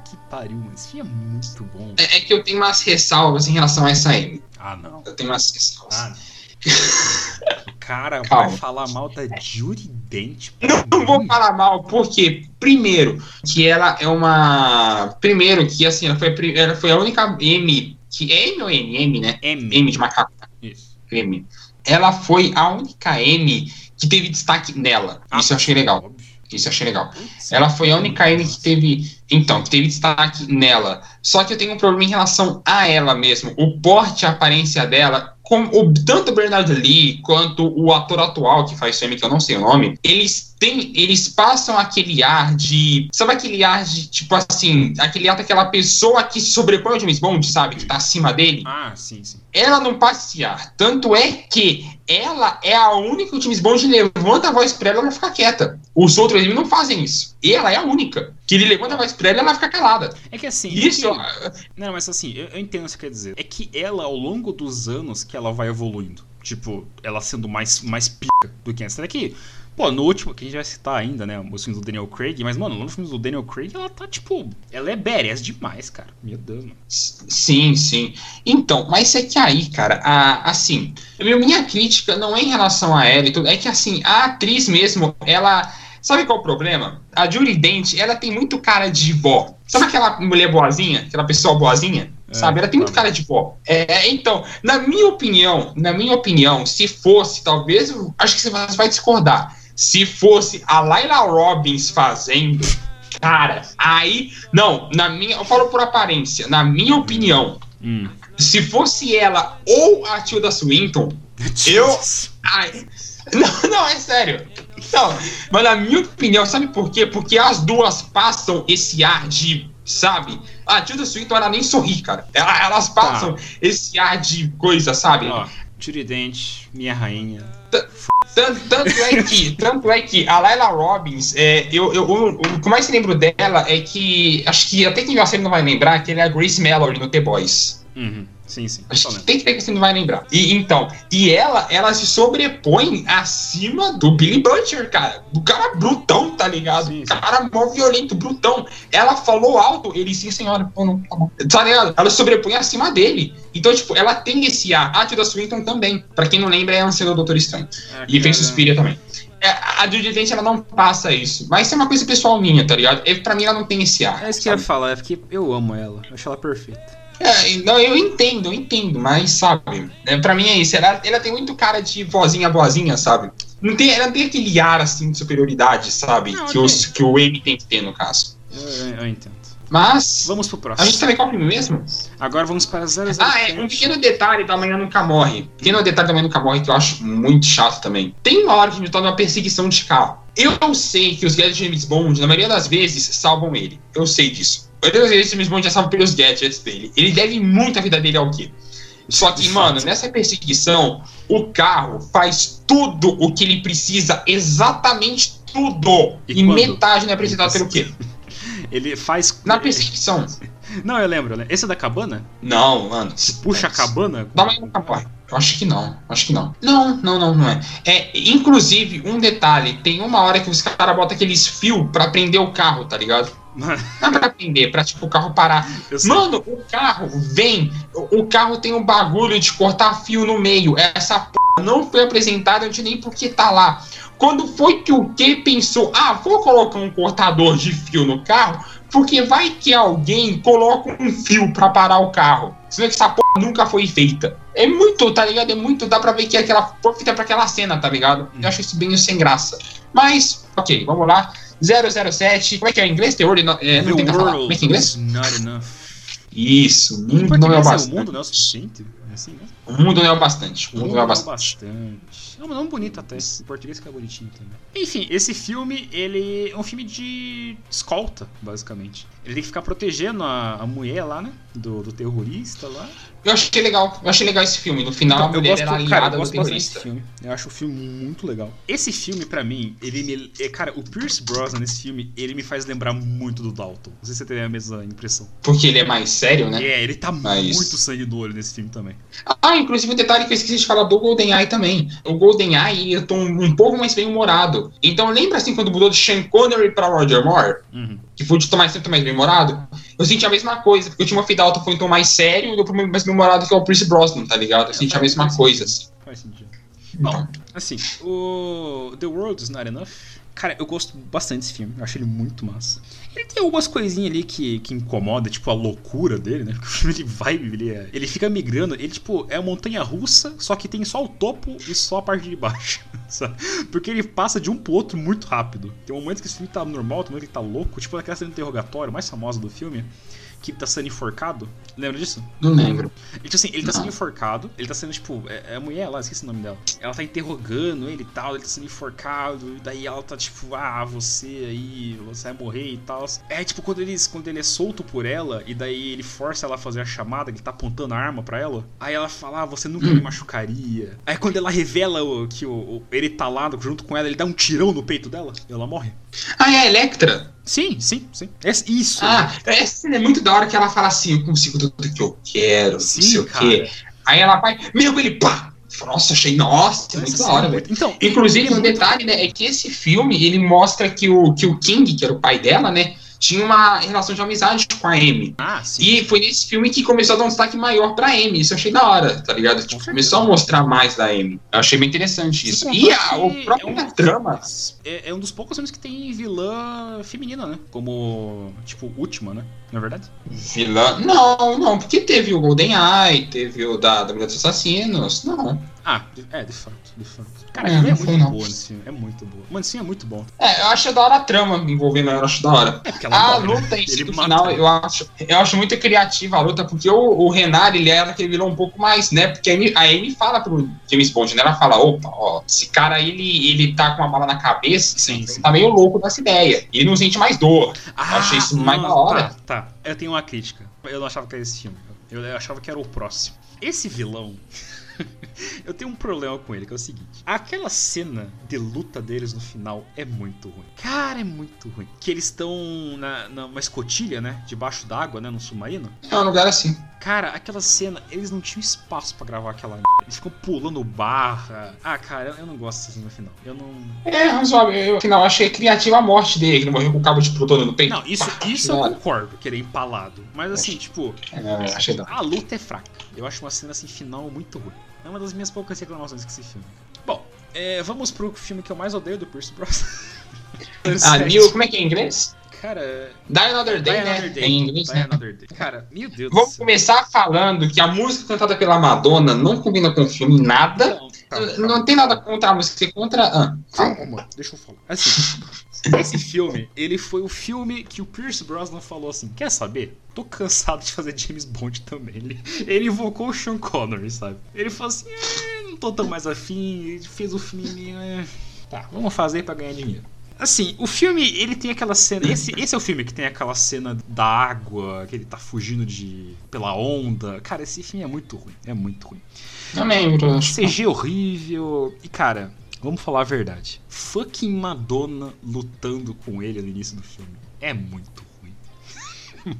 Que pariu, mano. Esse filme é muito bom. É, é que eu tenho umas ressalvas em relação a essa M. Ah, não. Eu tenho umas ressalvas. Ah, não. Cara Calma. vai falar mal da Judy Dent. Não, não vou falar mal, porque, primeiro, que ela é uma. Primeiro, que assim, ela foi, ela foi a única M. Que é M ou N? M, né? M. M de macaco. Isso. M. Ela foi a única M que teve destaque nela. Isso eu achei legal. Isso eu achei legal. Ela foi a única M que teve. Então, teve destaque nela. Só que eu tenho um problema em relação a ela mesmo. O porte e a aparência dela. Com o, tanto o Bernard Lee quanto o ator atual que faz filme, que eu não sei o nome, eles têm. Eles passam aquele ar de. Sabe aquele ar de, tipo assim, aquele ar daquela pessoa que sobrepõe ao James Bond, sabe? Que tá acima dele Ah, sim, sim. ela não passa esse ar. Tanto é que ela é a única que o James Bond levanta a voz pra ela e ela fica quieta. Os outros eles não fazem isso. Ela é a única. Que ele levanta a voz pra ela e ela fica calada. É que assim. Isso, é que- Não, mas assim, eu, eu entendo o que você quer dizer. É que ela, ao longo dos anos, que ela vai evoluindo. Tipo, ela sendo mais, mais pica do que. Até que, pô, no último, que a gente vai citar ainda, né? Os filmes do Daniel Craig, mas, mano, nos filmes do Daniel Craig, ela tá, tipo, ela é badass demais, cara. Meu Deus, mano. sim, sim. Então, mas é que aí, cara, a, assim, minha crítica não é em relação a ela e tudo, é que assim, a atriz mesmo, ela. Sabe qual é o problema? A Judy Dent, ela tem muito cara de vó. Sabe aquela mulher boazinha? Aquela pessoa boazinha? É, sabe? Ela tem muito cara de vó. É, então, na minha opinião, na minha opinião, se fosse, talvez, acho que você vai discordar. Se fosse a Layla Robbins fazendo, cara, aí, não, na minha, eu falo por aparência, na minha opinião, Hum. se fosse ela ou a Tilda Swinton, Eu-. Ai, não, não, é sério. Não, mas na minha opinião, sabe por quê? Porque as duas passam esse ar de, sabe? A Tilda Swinton, ela nem sorri, cara. Ela- elas passam esse ar de coisa, sabe? Ó, Dent, minha rainha. Tanto, tanto é que, tanto é que a Layla Robbins, é, eu, eu, o, o que mais lembro dela é que, acho que até quem série não vai lembrar, que ela é a Grace Mallory no The Boys. Uhum. Sim, sim. Acho que tem que ter que você não vai lembrar. E então, e ela, ela se sobrepõe acima do Billy Butcher, cara. Do cara brutão, tá ligado? Sim, sim. Cara mó violento, brutão. Ela falou alto, ele sim, senhora. Pô, não, tá bom. Tá ligado? Ela se sobrepõe acima dele. Então, tipo, ela tem esse ar. A Tilda Swinton também. Pra quem não lembra, é a anciã do Doutor Estranho. Ah, E fez cara, Suspiria também. É, a Judy Dench, ela não passa isso. Mas isso é uma coisa pessoal minha, tá ligado? É, pra mim, ela não tem esse ar. É isso que eu ia falar, é porque eu amo ela. Eu acho ela perfeita. É, não, eu entendo, eu entendo, mas sabe, é, pra mim é isso. Ela, ela tem muito cara de vozinha boazinha, sabe? Não tem, ela não tem aquele ar assim de superioridade, sabe? Não, que, os, que o Amy tem que ter, no caso. Eu, eu- eu entendo. Mas. Vamos pro A próximo. gente sabe qual filme mesmo? Agora vamos para 007. Ah, é, um pequeno detalhe da Manhã Nunca Morre. Pequeno detalhe da Manhã Nunca Morre que eu acho muito chato também. Tem uma hora que a gente tá numa perseguição de carro. Eu sei que os gadgets de James Bond, na maioria das vezes, salvam ele. Eu sei disso. Das vezes, James Bond é salvo pelos gadgets dele. Ele deve muito a vida dele ao quê? Só que, mano, nessa perseguição, o carro faz tudo o que ele precisa, exatamente tudo. E E, metade não é apresentado pelo quê? Ele faz. Na perseguição. Não, eu lembro, né? Esse é da cabana? Não, mano. Puxa a cabana? Dá uma. Eu acho que não. Acho que não. Não, não, não, não é. É, inclusive, um detalhe, tem uma hora que os caras botam aqueles fios pra prender o carro, tá ligado? É pra prender, é pra tipo o carro parar. Mano, o carro vem, o carro tem um bagulho de cortar fio no meio. Essa p não foi apresentada, eu não nem por que tá lá. Quando foi que o que pensou, ah, vou colocar um cortador de fio no carro, porque vai que alguém coloca um fio pra parar o carro. Senão que essa p nunca foi feita. É muito, tá ligado? É muito, dá pra ver que é aquela foi feita pra aquela cena, tá ligado? Eu acho isso bem sem graça. Mas, ok, vamos lá. 007, como é que é em inglês? The World, é, não tem falar. Como world é que é em inglês? not enough. Isso, o mundo não é o é o bastante. mundo não é o suficiente? É assim, né? O mundo não é o bastante. O mundo não é o é bastante. bastante. É um nome bonito até. Em português fica bonitinho também. Enfim, esse filme, ele é um filme de escolta, basicamente. Ele tem que ficar protegendo a, a mulher lá, né? Do, do terrorista lá. Eu achei legal. Eu achei legal esse filme. No final, Então, a eu mulher gosto, era cara, aliada eu do gosto desse terrorista. filme. Eu acho o filme muito legal. Esse filme, pra mim, ele me. é, Cara, o Pierce Brosnan nesse filme, ele me faz lembrar muito do Dalton. Não sei se você tem a mesma impressão. Porque ele é mais sério, né? É, ele tá Mas- muito sangue no olho nesse filme também. Ah, inclusive um detalhe que eu esqueci de falar do GoldenEye também. O GoldenEye eu tô um, um pouco mais bem humorado. Então lembra assim quando mudou de Sean Connery pra Roger Moore? Uhum. Que foi de tom mais, tom mais bem humorado? Eu senti a mesma coisa, porque o Timothy Dalton foi um tom mais sério e o mais bem humorado que é o Pierce Brosnan, tá ligado? Eu senti a mesma faz coisa, sentido. assim. Faz sentido. Então, Assim, o The World is Not Enough. Cara, eu gosto bastante desse filme. Eu acho ele muito massa. Ele tem algumas coisinhas ali que, que incomoda, tipo a loucura dele, né? Porque o filme ele vai, ele, é- ele fica migrando. Ele, tipo, é uma montanha russa, só que tem só o topo e só a parte de baixo. sabe? Porque ele passa de um pro outro muito rápido. Tem um momento que esse filme tá normal, tem um momento que ele tá louco. Tipo naquela cena de interrogatório mais famosa do filme, que tá sendo enforcado. Lembra disso? não lembro. Ele, tipo assim, ele tá sendo enforcado, ele tá sendo, tipo, é, é a mulher lá, esqueci o nome dela. Ela tá interrogando ele e tal, ele tá sendo enforcado, e daí ela tá, tipo, ah, você aí, você vai morrer e tal. É tipo quando ele, quando ele é solto por ela, e daí ele força ela a fazer a chamada, que ele tá apontando a arma pra ela. Aí ela fala, ah, você nunca me machucaria. Aí quando ela revela o, que o, o- ele tá lá junto com ela, ele dá um tirão no peito dela, e ela morre. Ah, é a Electra? Sim, sim, sim. É isso. Ah, essa cena é muito da hora que ela fala assim, eu consigo tudo que eu quero, não sei o quê. Aí ela vai, meu, ele pá! Nossa, achei, nossa, é muito da hora, velho. Então, Inclusive, um detalhe, né, é que esse filme, ele mostra que o, que o King, que era o pai dela, né, tinha uma relação de amizade com a Amy. Ah, sim. E foi nesse filme que começou a dar um destaque maior pra Amy. Isso eu achei da hora, tá ligado? Tipo, começou a mostrar mais da Amy. Eu achei bem interessante isso. E a, o próprio é um- trama. É, é um dos poucos filmes que tem vilã feminina, né? Como, tipo, última, né? Não é verdade? Vilã. Não, não, porque teve o GoldenEye, teve o da, da Mulher dos Assassinos. Não. Ah, é, de fato, de fato. Cara, É, é muito não. boa nesse filme. É muito boa. Mano, esse filme é muito bom. É, eu acho da hora a trama envolvendo ela, eu acho da hora. É A morre, né? luta em si final, eu acho, eu acho muito criativa a luta, porque o, o Renan, ele era aquele vilão um pouco mais, né? Porque a Amy, a Amy fala pro James Bond, né? Ela fala, opa, ó, esse cara aí, ele, ele tá com uma bala na cabeça, Sim, ele sim. tá meio louco dessa ideia. E ele não sente mais dor. Ah, achei isso mais não, da hora. Tá, tá. Eu tenho uma crítica. Eu não achava que era esse filme. Eu, eu achava que era o próximo. Esse vilão. eu tenho um problema com ele, que é o seguinte: aquela cena de luta deles no final é muito ruim. Cara, é muito ruim. Que eles estão na, numa escotilha, né? Debaixo d'água, né? No submarino. É um lugar assim. Cara, aquela cena, eles não tinham espaço pra gravar aquela merda. Eles ficam pulando barra. Ah, cara, eu, não gosto dessa cena no final. Eu não. É, razoável. Eu, afinal, achei criativa a morte dele, que morreu com o cabo de plutônio no peito. Não, isso, isso eu concordo, que ele é empalado. Mas assim, tipo, É, a luta é fraca. Eu acho uma cena assim final muito ruim. É uma das minhas poucas reclamações com esse filme. Bom, é, vamos pro filme que eu mais odeio do Pierce Brosnan. Ah, Neil, como é que é em inglês? Cara, Die Another Day, Die né? Another Day. Em inglês, Die né? Another Day. Cara, meu Deus do Vamos começar falando que a música cantada pela Madonna não combina com o filme em nada. Não, calma, calma. Não tem nada contra a música, contra. Ah, Calma, deixa eu falar. Assim, esse filme, ele foi o filme que o Pierce Brosnan falou assim: quer saber? Tô cansado de fazer James Bond também. Ele, ele invocou o Sean Connery, sabe? Ele falou assim: "Eh, não tô tão mais afim, ele fez o filme. eh, Tá, vamos fazer pra ganhar dinheiro. Assim, o filme, ele tem aquela cena. Esse, esse é o filme que tem aquela cena da água, que ele tá fugindo de. pela onda. Cara, esse filme é muito ruim. É muito ruim. não lembro. CG horrível. E cara, vamos falar a verdade. Fucking Madonna lutando com ele no início do filme. É muito ruim.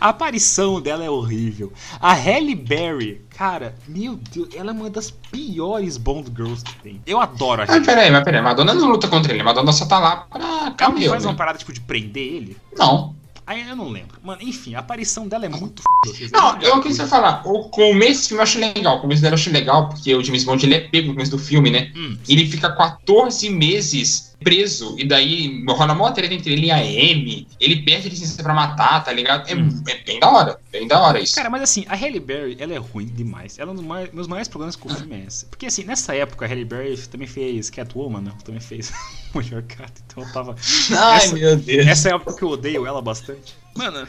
a aparição dela é horrível. A Halle Berry, cara, meu Deus, ela é uma das piores Bond Girls que tem. Eu adoro a Halle Mas peraí, mas peraí, Madonna não luta contra ele, Madonna só tá lá pra Ela não faz uma Né? parada tipo de prender ele? Não. Aí eu não lembro. Mano, enfim, a aparição dela é muito f***. Não, eu queria falar, o começo do filme eu acho legal. O começo dela eu acho legal, porque o James Bond ele é pego no começo do filme, né? Hum, E ele fica 14 meses preso, e daí rola uma treta entre ele e a Amy. Ele perde a licença pra matar, tá ligado? É, Hum. é bem da hora, bem da hora isso. Cara, mas assim, a Halle Berry, ela é ruim demais. Ela é um dos meus maiores problemas com o filme é esse. Porque assim, nessa época a Halle Berry também fez Catwoman, né? Também fez Mulher Cat, então eu tava... Ai, essa- meu Deus. Essa é a época que eu odeio ela bastante. Mano,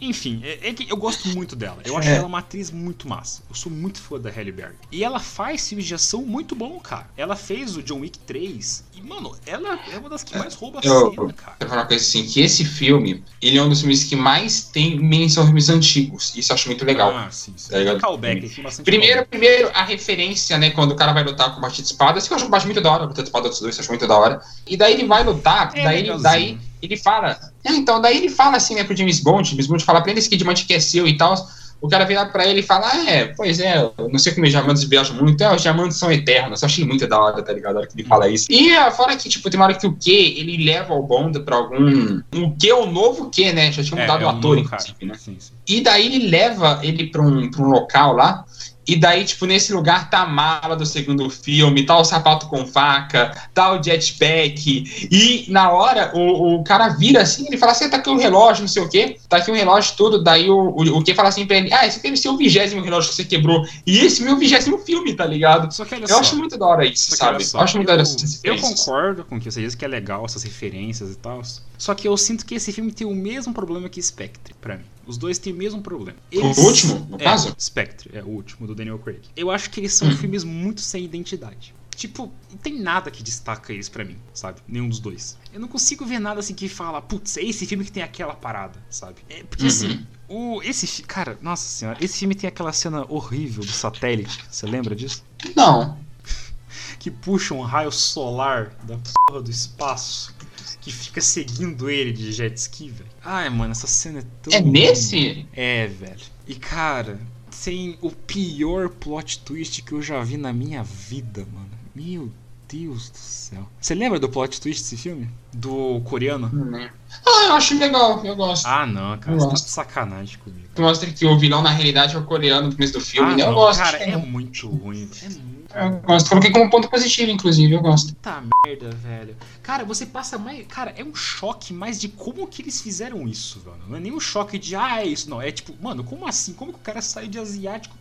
enfim, é, é que eu gosto muito dela. Eu acho É. ela uma atriz muito massa. Eu sou muito fã da Halle Berry. E ela faz filmes de ação muito bom, cara. Ela fez o John Wick 3. E, mano, ela é uma das que mais rouba a Eu- cena, cara. Eu vou falar uma coisa assim, que esse filme, ele é um dos filmes que mais tem menção filmes antigos. Isso eu acho muito legal. Ah, sim, sim. Tá? Callback, Primeiro, callback. primeiro, a referência, né? Quando o cara vai lutar com combate de espadas, que eu acho combate muito da hora, luta de espada dos dois, eu acho muito da hora. E daí ele vai lutar, É daí, daí ele fala. É, então, daí ele fala assim, né, pro James Bond, James Bond fala pra ele esse que diamante que é seu e tal. O cara vira pra ele e fala, ah, é, pois é, eu não sei como os diamantes viajam muito, é, os diamantes são eternos. Eu achei muito da hora, tá ligado? A hora que ele fala isso. E ah, fora que, tipo, tem uma hora que o Q, ele leva o Bond pra algum. O Q é o novo Q, né? Já tinha mudado é o um ator, novo cara. inclusive, né? Sim, sim. E daí ele leva ele pra um, pra um local lá. E daí, tipo, nesse lugar tá a mala do segundo filme, tá o sapato com faca, tá o jetpack. E na hora, o, o cara vira assim, ele fala assim: tá aqui um relógio, não sei o quê, tá aqui um relógio tudo. Daí o, o, o que fala assim pra ele: ah, esse deve ser o vigésimo relógio que você quebrou. E esse meu vigésimo filme, tá ligado? Só que olha Eu ssso acho muito da hora isso, Só sabe? só, Eu acho muito da hora eu- essas Eu concordo com o que você diz que é legal essas referências e tal. Só que eu sinto que esse filme tem o mesmo problema que Spectre, pra mim. Os dois têm o mesmo problema. O último, no é, caso? Spectre, é o último, do Daniel Craig. Eu acho que eles são filmes muito sem identidade. Tipo, não tem nada que destaca eles pra mim, sabe? Nenhum dos dois. Eu não consigo ver nada assim que fala, putz, é esse filme que tem aquela parada, sabe? É, porque Uhum. assim, o, esse Cara, nossa senhora, esse filme tem aquela cena horrível do satélite. Você lembra disso? Não. que puxa um raio solar da porra do espaço que fica seguindo ele de jet ski, velho. Ai, mano, essa cena é tão. É nesse? É, velho. E cara, tem o pior plot twist que eu já vi na minha vida, mano. Meu Deus do céu. Você lembra do plot twist desse filme? Do coreano? Não. Ah, eu acho legal, eu gosto. Ah, não, cara, Eu você tá de sacanagem comigo. Mostra que o vilão na realidade é o coreano no começo do filme, ah, né? Eu não, gosto. cara, é muito ruim. É muito Eu gosto. Coloquei como ponto positivo, inclusive, eu gosto. Puta merda, velho. Cara, você passa mais. Cara, é um choque mais de como que eles fizeram isso, velho. Não é nem um choque de, ah, é isso, não. É tipo, mano, como assim? Como que o cara saiu de asiático?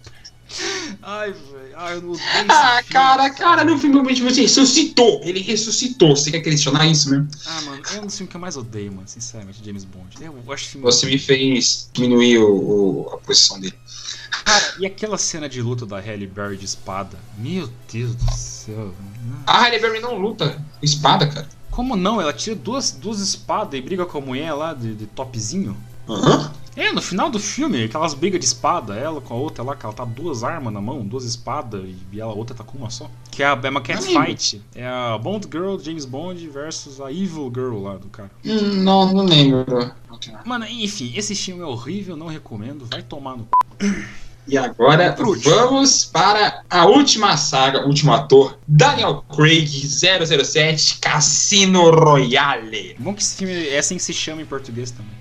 Ai, velho. Ai, eu não odeio esse Ah, filme, cara, cara, no filme tipo, assim, ressuscitou. Ele ressuscitou. Você quer questionar isso mesmo? Ah, mano, é um dos filmes que eu mais odeio, mano, sinceramente, James Bond. Eu acho filme. Você me fez diminuir o, o- a posição dele. Cara, e aquela cena de luta da Halle Berry de espada? Meu Deus do céu. A Halle Berry não luta espada, cara. Como não? Ela tira duas, duas espadas e briga com a mulher lá de, de topzinho? Aham. É, no final do filme, aquelas brigas de espada, ela com a outra lá, que ela tá duas armas na mão, duas espadas, e ela a outra tá com uma só. Que é, a, é uma catfight. É a Bond Girl, James Bond versus a Evil Girl lá do cara. Hum, Não, não lembro. Mano, enfim, esse filme é horrível, não recomendo, vai tomar no E agora vamos para a última saga, último ator, Daniel Craig 007 Cassino Royale. Bom que esse filme é assim que se chama em português também.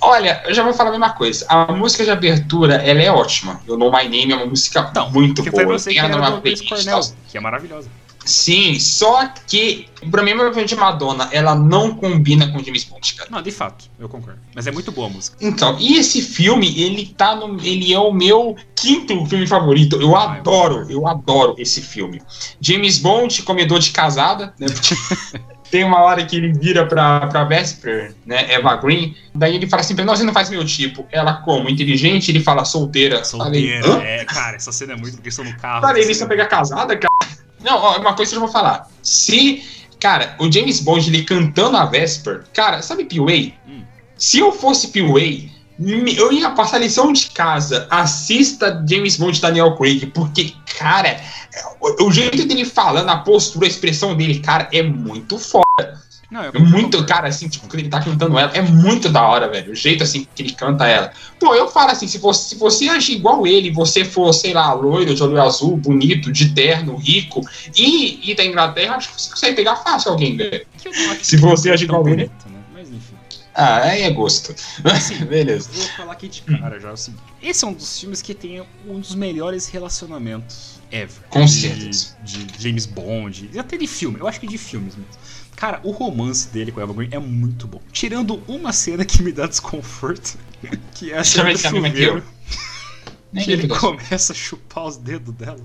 Olha, eu já vou falar a mesma coisa. A música de abertura, ela é ótima. Eu Know My Name é uma música Então, muito que foi boa. você que Tem ela era numa playlist, Cornell, tal. que é maravilhosa. Sim, só que pra mim, meu filme de Madonna, ela não combina com James Bond, cara. Não, de fato, eu concordo. Mas é muito boa a música. Então, e esse filme, ele tá no. Ele é o meu quinto filme favorito. Eu Ah, eu adoro, eu adoro esse filme. James Bond, comedor de casada, né? Porque tem uma hora que ele vira pra, pra Vesper, né? Eva Green. Daí ele fala assim: pra nós você não faz meu tipo. Ela, como? Inteligente, ele fala solteira. Solteira, Falei, é, cara, essa cena é muito porque estão no carro. Falei, essa eles cena- pegar casada, cara. Não, ó, uma coisa que eu vou falar. Se, cara, o James Bond ele cantando a Vesper, cara, sabe P.O.A.? Hum. Se eu fosse me- eu ia passar lição de casa. Assista James Bond Daniel Craig, porque, cara, o, o jeito dele falando, a postura, a expressão dele, cara, é muito foda. Não, É muito, cara, assim, tipo, quando ele tá cantando ela, é muito da hora, velho. O jeito, assim, que ele canta ela. Pô, eu falo assim, se você, se você agir igual ele, você for, sei lá, loiro, de olho azul, bonito, de terno, rico, e, e da Inglaterra, acho que você consegue pegar fácil alguém, velho. Que acho Se que você é agir tão igual ele. né? Mas enfim. Ah, aí é gosto. Beleza. Vou falar aqui de cara já é o seguinte. Esse é um dos filmes que tem um dos melhores relacionamentos ever. Com de, certeza. De James Bond. E até de filme. Eu acho que de filmes mesmo. Cara, o romance dele com a Eva Green é muito bom. Tirando uma cena que me dá desconforto. Que é a cena do chuveiro. eu. Que ele começa a chupar os dedos dela.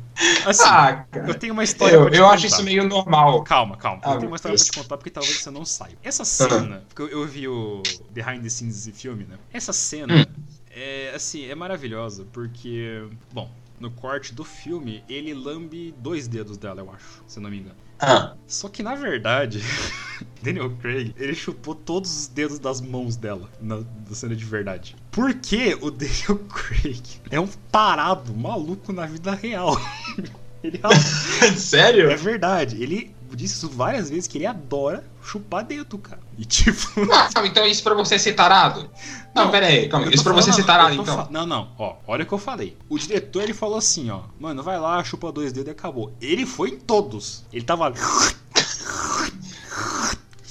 Assim, Ah, eu cara. tenho uma história Eu, pra te eu acho contar. isso meio normal. Calma, calma. Ah, eu tenho uma história Deus. pra te contar porque talvez você não saiba. Essa cena, porque eu, eu vi o behind the scenes desse filme, né? Essa cena Hum. é assim, é maravilhosa porque, bom, no corte do filme, ele lambe dois dedos dela, eu acho, se eu não me engano. Ah, Só que na verdade, Daniel Craig, ele chupou todos os dedos das mãos dela na, na cena de verdade. Porque o Daniel Craig é um tarado maluco na vida real. Ele é sério? verdade. Ele disse isso várias vezes que ele adora chupar dedo, cara. E tipo. Ah, calma, então isso pra você ser tarado? Não, Não, pera aí, calma. Isso pra você falando- ser tarado, então. fa- Não, não, ó, olha o que eu falei. O diretor ele falou assim, ó, mano, vai lá, chupa dois dedos e acabou. Ele foi em todos. Ele tava.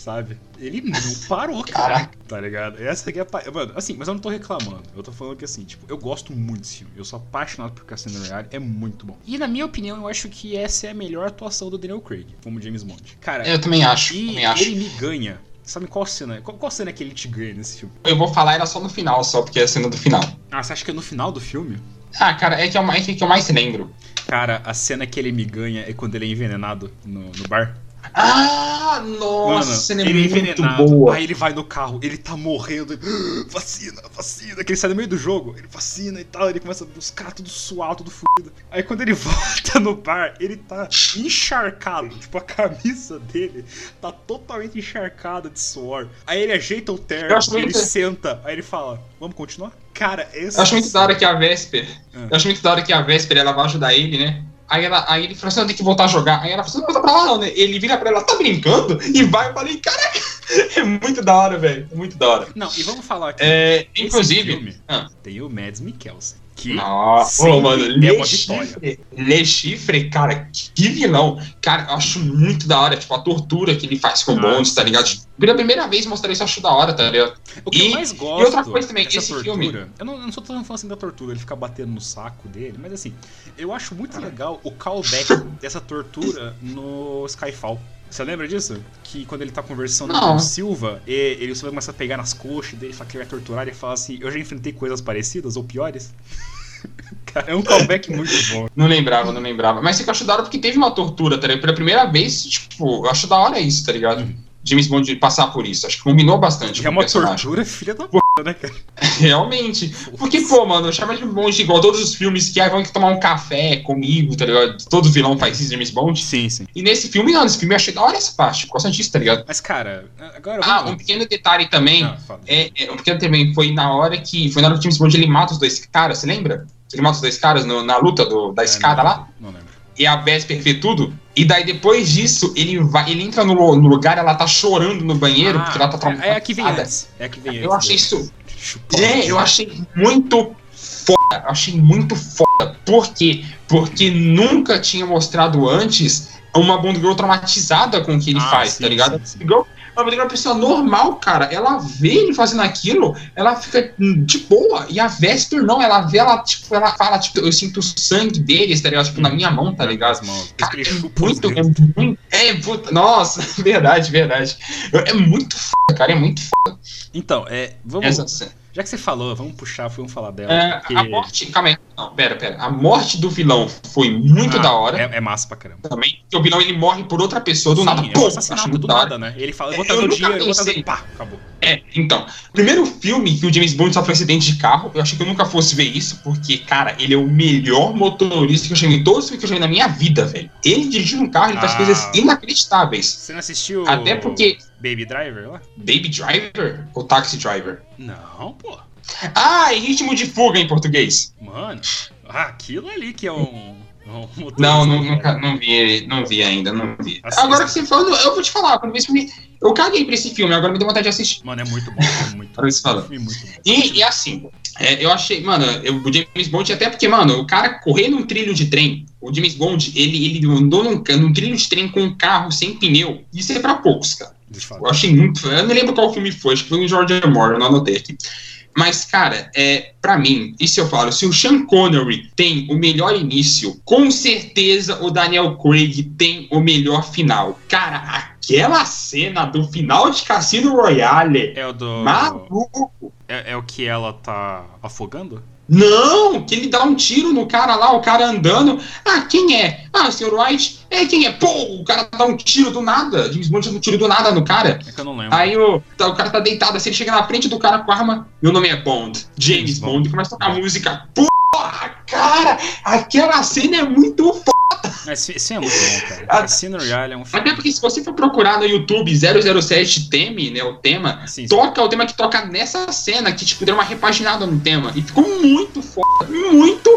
Sabe? Ele não parou, cara. Tá ligado? Essa aqui é a. Mano, assim, mas eu não tô reclamando. Eu tô falando que assim, tipo, eu gosto muito desse filme. Eu sou apaixonado por Cassino Royale, é muito bom. E na minha opinião, eu acho que essa é a melhor atuação do Daniel Craig, como James Bond. Cara, Eu também acho, e também acho. ele me ganha. Sabe qual cena? Qual, qual cena que ele te ganha nesse filme? Eu vou falar ela só no final, só porque é a cena do final. Ah, você acha que é no final do filme? Ah, cara, é que é mais, é que eu mais lembro. Cara, a cena que ele me ganha é quando ele é envenenado no, no bar. Ah, nossa, Mano, cena é ele é muito boa. Aí ele vai no carro, ele tá morrendo. ele, "Ah, Vacina, vacina. Que ele sai no meio do jogo, ele vacina e tal. Ele começa a buscar tudo suado, tudo fudido. Aí quando ele volta no bar, ele tá encharcado. Tipo, a camisa dele tá totalmente encharcada de suor. Aí ele ajeita o terno, ele senta. Aí ele fala: Vamos continuar? Cara, esse. Eu acho muito da hora que a Vesper. Ah. Eu acho muito da hora que a Vesper ela vai ajudar ele, né? Aí, ela, aí ele fala assim: não, tem que voltar a jogar. Aí ela fala assim: não, volta pra lá não, né? Ele vira pra ela, tá brincando? E vai, eu falei: caraca, é muito da hora, velho. É muito da hora. Não, e vamos falar aqui. É, inclusive. filme Ah. tem o Mads Mikkelsen. Que Nossa, mano, é Le uma vitória. Chiffre, Le Chiffre, cara, que vilão. Cara, eu acho muito da hora, tipo, a tortura que ele faz com o Bond, tá ligado? pela primeira vez mostrar isso, eu acho da hora, tá ligado? O que E- eu mais gosto e outra coisa também, esse tortura, filme- Eu não, eu não sou tão fã assim da tortura, ele ficar batendo no saco dele, mas assim, eu acho muito legal o callback dessa tortura no Skyfall. Você lembra disso? Que quando ele tá conversando Não. com o Silva, e, ele, o Silva começa a pegar nas coxas dele, fala que ele vai torturar, ele fala assim, eu já enfrentei coisas parecidas ou piores. Cara, é um callback muito bom. Não lembrava, não lembrava. Mas eu acho da hora porque teve uma tortura, tá ligado? Pela primeira vez, tipo, eu acho da hora isso, tá ligado? James Bond passar por isso. Acho que combinou bastante É com o uma personagem. tortura, filha da p. né, cara? Realmente. Porque, pô, mano, chama de Bond igual todos os filmes que ah, vão tomar um café comigo, tá ligado? Todo vilão faz isso, James Bond. Sim, sim. E nesse filme, não, nesse filme eu achei da hora essa parte, gosto disso, tá ligado? Mas, cara, agora. Ah, um pequeno detalhe também. Ah, fala. É, é, um pequeno também foi na hora que. Foi na hora que o James Bond ele mata os dois caras, você lembra? Ele mata os dois caras no- na luta do- da É, escada não, lá. Não lembro. E a Vesper vê tudo. E daí depois disso, ele vai, ele entra no, no lugar, ela tá chorando no banheiro, porque ela tá é, é a que vem traumatizada. antes. É a que vem antes. Eu achei isso. É, eu achei muito foda. Eu achei muito foda. Por quê? Porque nunca tinha mostrado antes uma Bond Girl traumatizada com o que ele Ah, faz, sim, tá ligado? sim, sim. Girl é uma pessoa normal, cara. Ela vê ele fazendo aquilo, ela fica de boa. E a Vesper não, ela vê, ela, tipo, ela fala, tipo, eu sinto o sangue deles, tá ligado? Tipo, na minha mão, tá ligado? Cara, Ele é os muito, é muito. É, puta, nossa, verdade, verdade. É muito foda, cara, é muito foda Então, é. Vamos. essa. Já que você falou, vamos puxar, vamos falar dela. É, porque A morte. Calma aí. Não, pera, pera. A morte do vilão foi muito Ah, da hora. É, é massa pra caramba. Também. Porque o vilão ele morre por outra pessoa do Sim, nada. é Pô, assassinato do nada, né? Ele fala, eu vou trazer o dinheiro, vou trazer. Pá, acabou. É, então. Primeiro filme que o James Bond sofre um acidente de carro, eu achei que eu nunca fosse ver isso, porque, cara, ele é o melhor motorista que eu vi em todos os filmes que eu vi na minha vida, velho. Ele dirigindo um carro, ele faz Ah. coisas inacreditáveis. Você não assistiu Até porque. Baby Driver lá? Baby Driver ou Taxi Driver? Não, pô. Ah, e ritmo de fuga em português. Mano, ah, aquilo ali que é um. um Não, não, cara. nunca, não vi, não vi ainda, não vi. Assista. Agora que você falou, eu vou te falar, quando eu vi esse filme, eu caguei pra esse filme, agora me deu vontade de assistir. Mano, é muito bom. É muito bom. falando. filme muito bom. E, e assim, é, eu achei, mano, eu, o James Bond, até porque, mano, o cara correr num trilho de trem, o James Bond, ele, ele andou num, num trilho de trem com um carro sem pneu, isso é pra poucos, cara. Eu achei muito. Eu não lembro qual filme foi, acho que foi o George Moore, eu não anotei aqui. Mas, cara, é, pra mim, isso eu falo, se o Sean Connery tem o melhor início, com certeza o Daniel Craig tem o melhor final. Cara, aquela cena do final de Cassino Royale, É o do. maluco. É, é o que ela tá afogando? Não, que ele dá um tiro no cara lá, o cara andando. Ah, quem é? Ah, o Sr. White. É, quem é? Pô, o cara dá um tiro do nada. James Bond dá um tiro do nada no cara. É que eu não lembro. Aí o, tá, o cara tá deitado assim, ele chega na frente do cara com a arma. Meu nome é Bond, James James Bond. Bond, e começa a tocar música. Porra, cara, aquela cena é muito foda. Esse, é muito bom, cara. Ah, Cassino Royale é um filme. Até porque se você for procurar no YouTube 007 Teme, né, o tema, Sim, sim. toca o tema que toca nessa cena, que tipo, deu uma repaginada no tema. E ficou muito foda, muito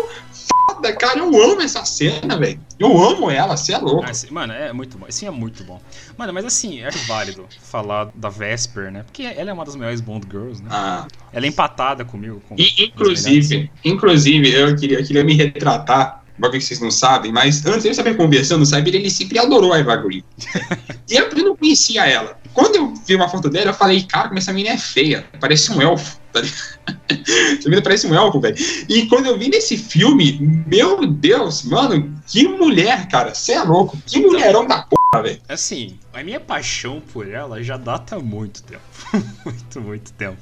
foda, cara. Eu amo essa cena, velho. Eu amo ela, você é louco. Ah, mano, é muito bom. Esse é muito bom. Mano, mas assim, é válido falar da Vesper, né? Porque ela é uma das melhores Bond Girls, né? Ah, Ela é empatada comigo. Com E, inclusive, inclusive, eu queria, eu queria me retratar, bagulho que vocês não sabem, mas antes de eu saber conversando, sabe, ele sempre adorou a Eva Green. e eu, eu não conhecia ela. Quando eu vi uma foto dela, eu falei, cara, como essa menina é feia, parece um elfo. tá? Essa menina parece um elfo, velho. E quando eu vi nesse filme, meu Deus, mano, que mulher, cara, você é louco, que mulherão da porra, velho. Assim, a minha paixão por ela já data há muito tempo. muito, muito tempo.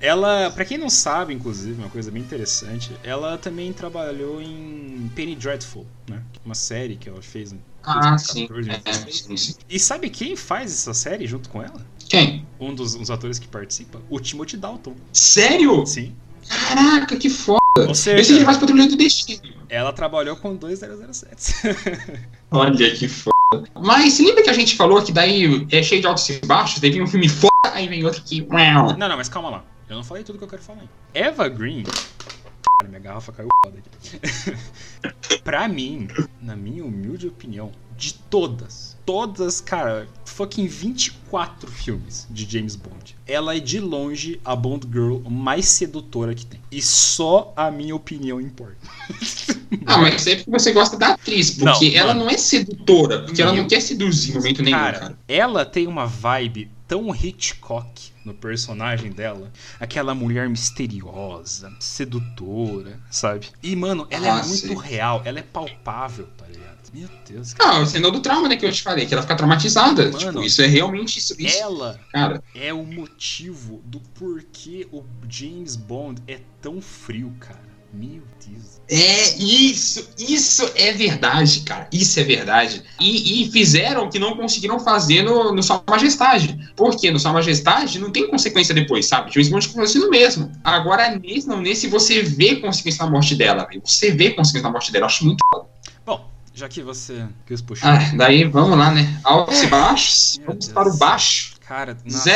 Ela, pra quem não sabe, inclusive, uma coisa bem interessante, ela também trabalhou em Penny Dreadful, né? Uma série que ela fez em Ah, sim. 2014, É, 2016. sim, sim. E sabe quem faz essa série junto com ela? Quem? Um dos, um dos atores que participa? O Timothy Dalton. Sério? Sim. Caraca, que foda. Ou Eu sei que ele seja, faz patrulha do destino. ela trabalhou com 2007. Olha que foda. Mas lembra que a gente falou que daí é cheio de altos e baixos, vem um filme foda, aí vem outro que. Não, não, mas calma lá. Eu não falei tudo que eu quero falar ainda. Eva Green. Cara, minha garrafa caiu foda aqui. pra mim, na minha humilde opinião, de todas, todas, cara, fucking 24 filmes de James Bond, ela é de longe a Bond Girl mais sedutora que tem. E só a minha opinião importa. Ah, mas é porque você gosta da atriz, porque Não, ela mano. não é sedutora, porque ela não quer seduzir em momento nenhum, Cara, cara. ela tem uma vibe tão Hitchcock no personagem dela. Aquela mulher misteriosa, sedutora, sabe? E, mano, ela Ah, é muito sei. real, ela é palpável, tá ligado? Meu Deus, cara. Ah, o sinal do trauma, né, que eu te falei, que ela fica traumatizada. Mano. tipo, isso é realmente isso. isso Ela Cara, é o motivo do porquê o James Bond é tão frio, cara. Meu Deus. É, isso, isso é verdade, cara. Isso é verdade. E, e fizeram o que não conseguiram fazer no, no Sua Majestade. Porque no Sua Majestade não tem consequência depois, sabe? James Bond continua no mesmo. Agora, nesse, não, nesse você vê consequência na morte dela, véio. Você vê consequência na morte dela. Eu acho muito foda. Bom, já que você quis puxar. Ah, daí vamos lá, né? Altos e baixos. Meu Vamos Deus. para o baixo. Cara, nossa.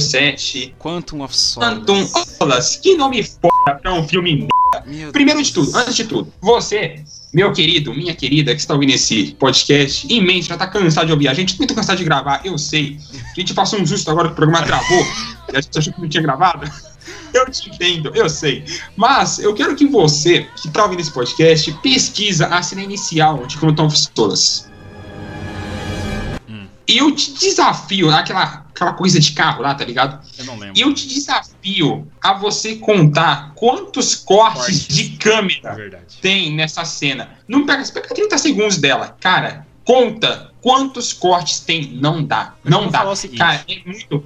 007 Quantum of Solace. Quantum Solace. Que nome foda pra um filme Meu Primeiro Deus. de tudo, antes de tudo, você, meu querido, minha querida, que está ouvindo esse podcast, mente, já tá cansado de ouvir. A gente muito cansado de gravar, eu sei. A gente passou um susto agora que o programa travou e a gente achou que não tinha gravado. Eu te entendo, eu sei. Mas eu quero que você, que tá ouvindo esse podcast, pesquisa a cena inicial de Quantum of Solace. Hum. E eu te desafio, aquela, aquela coisa de carro lá, tá ligado? Eu não lembro. E eu te desafio a você contar quantos cortes Cortes. de É câmera verdade. tem nessa cena. Não pega, pega 30 segundos dela. Cara, conta quantos cortes tem. Não dá. Eu Não dá. Cara, é muito.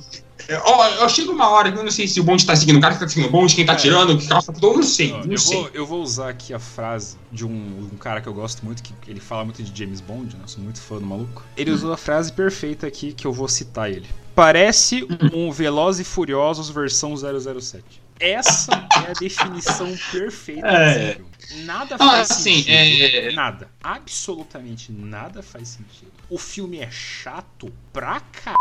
Ó, eu chego uma hora que eu não sei se o bonde tá seguindo o cara que tá seguindo o bonde, quem tá É. tirando, que calça eu não sei, Ó, não eu, sei. vou, eu vou usar aqui a frase de um, um cara que eu gosto muito, que ele fala muito de James Bond, né? Eu sou muito fã do maluco. Ele Hum. usou a frase perfeita aqui que eu vou citar ele. Parece um Velozes e Furiosos versão 007. Essa é a definição perfeita É. desse filme. Nada Ah, faz assim, sentido. é- Nada. Absolutamente nada faz sentido. O filme é chato pra caralho.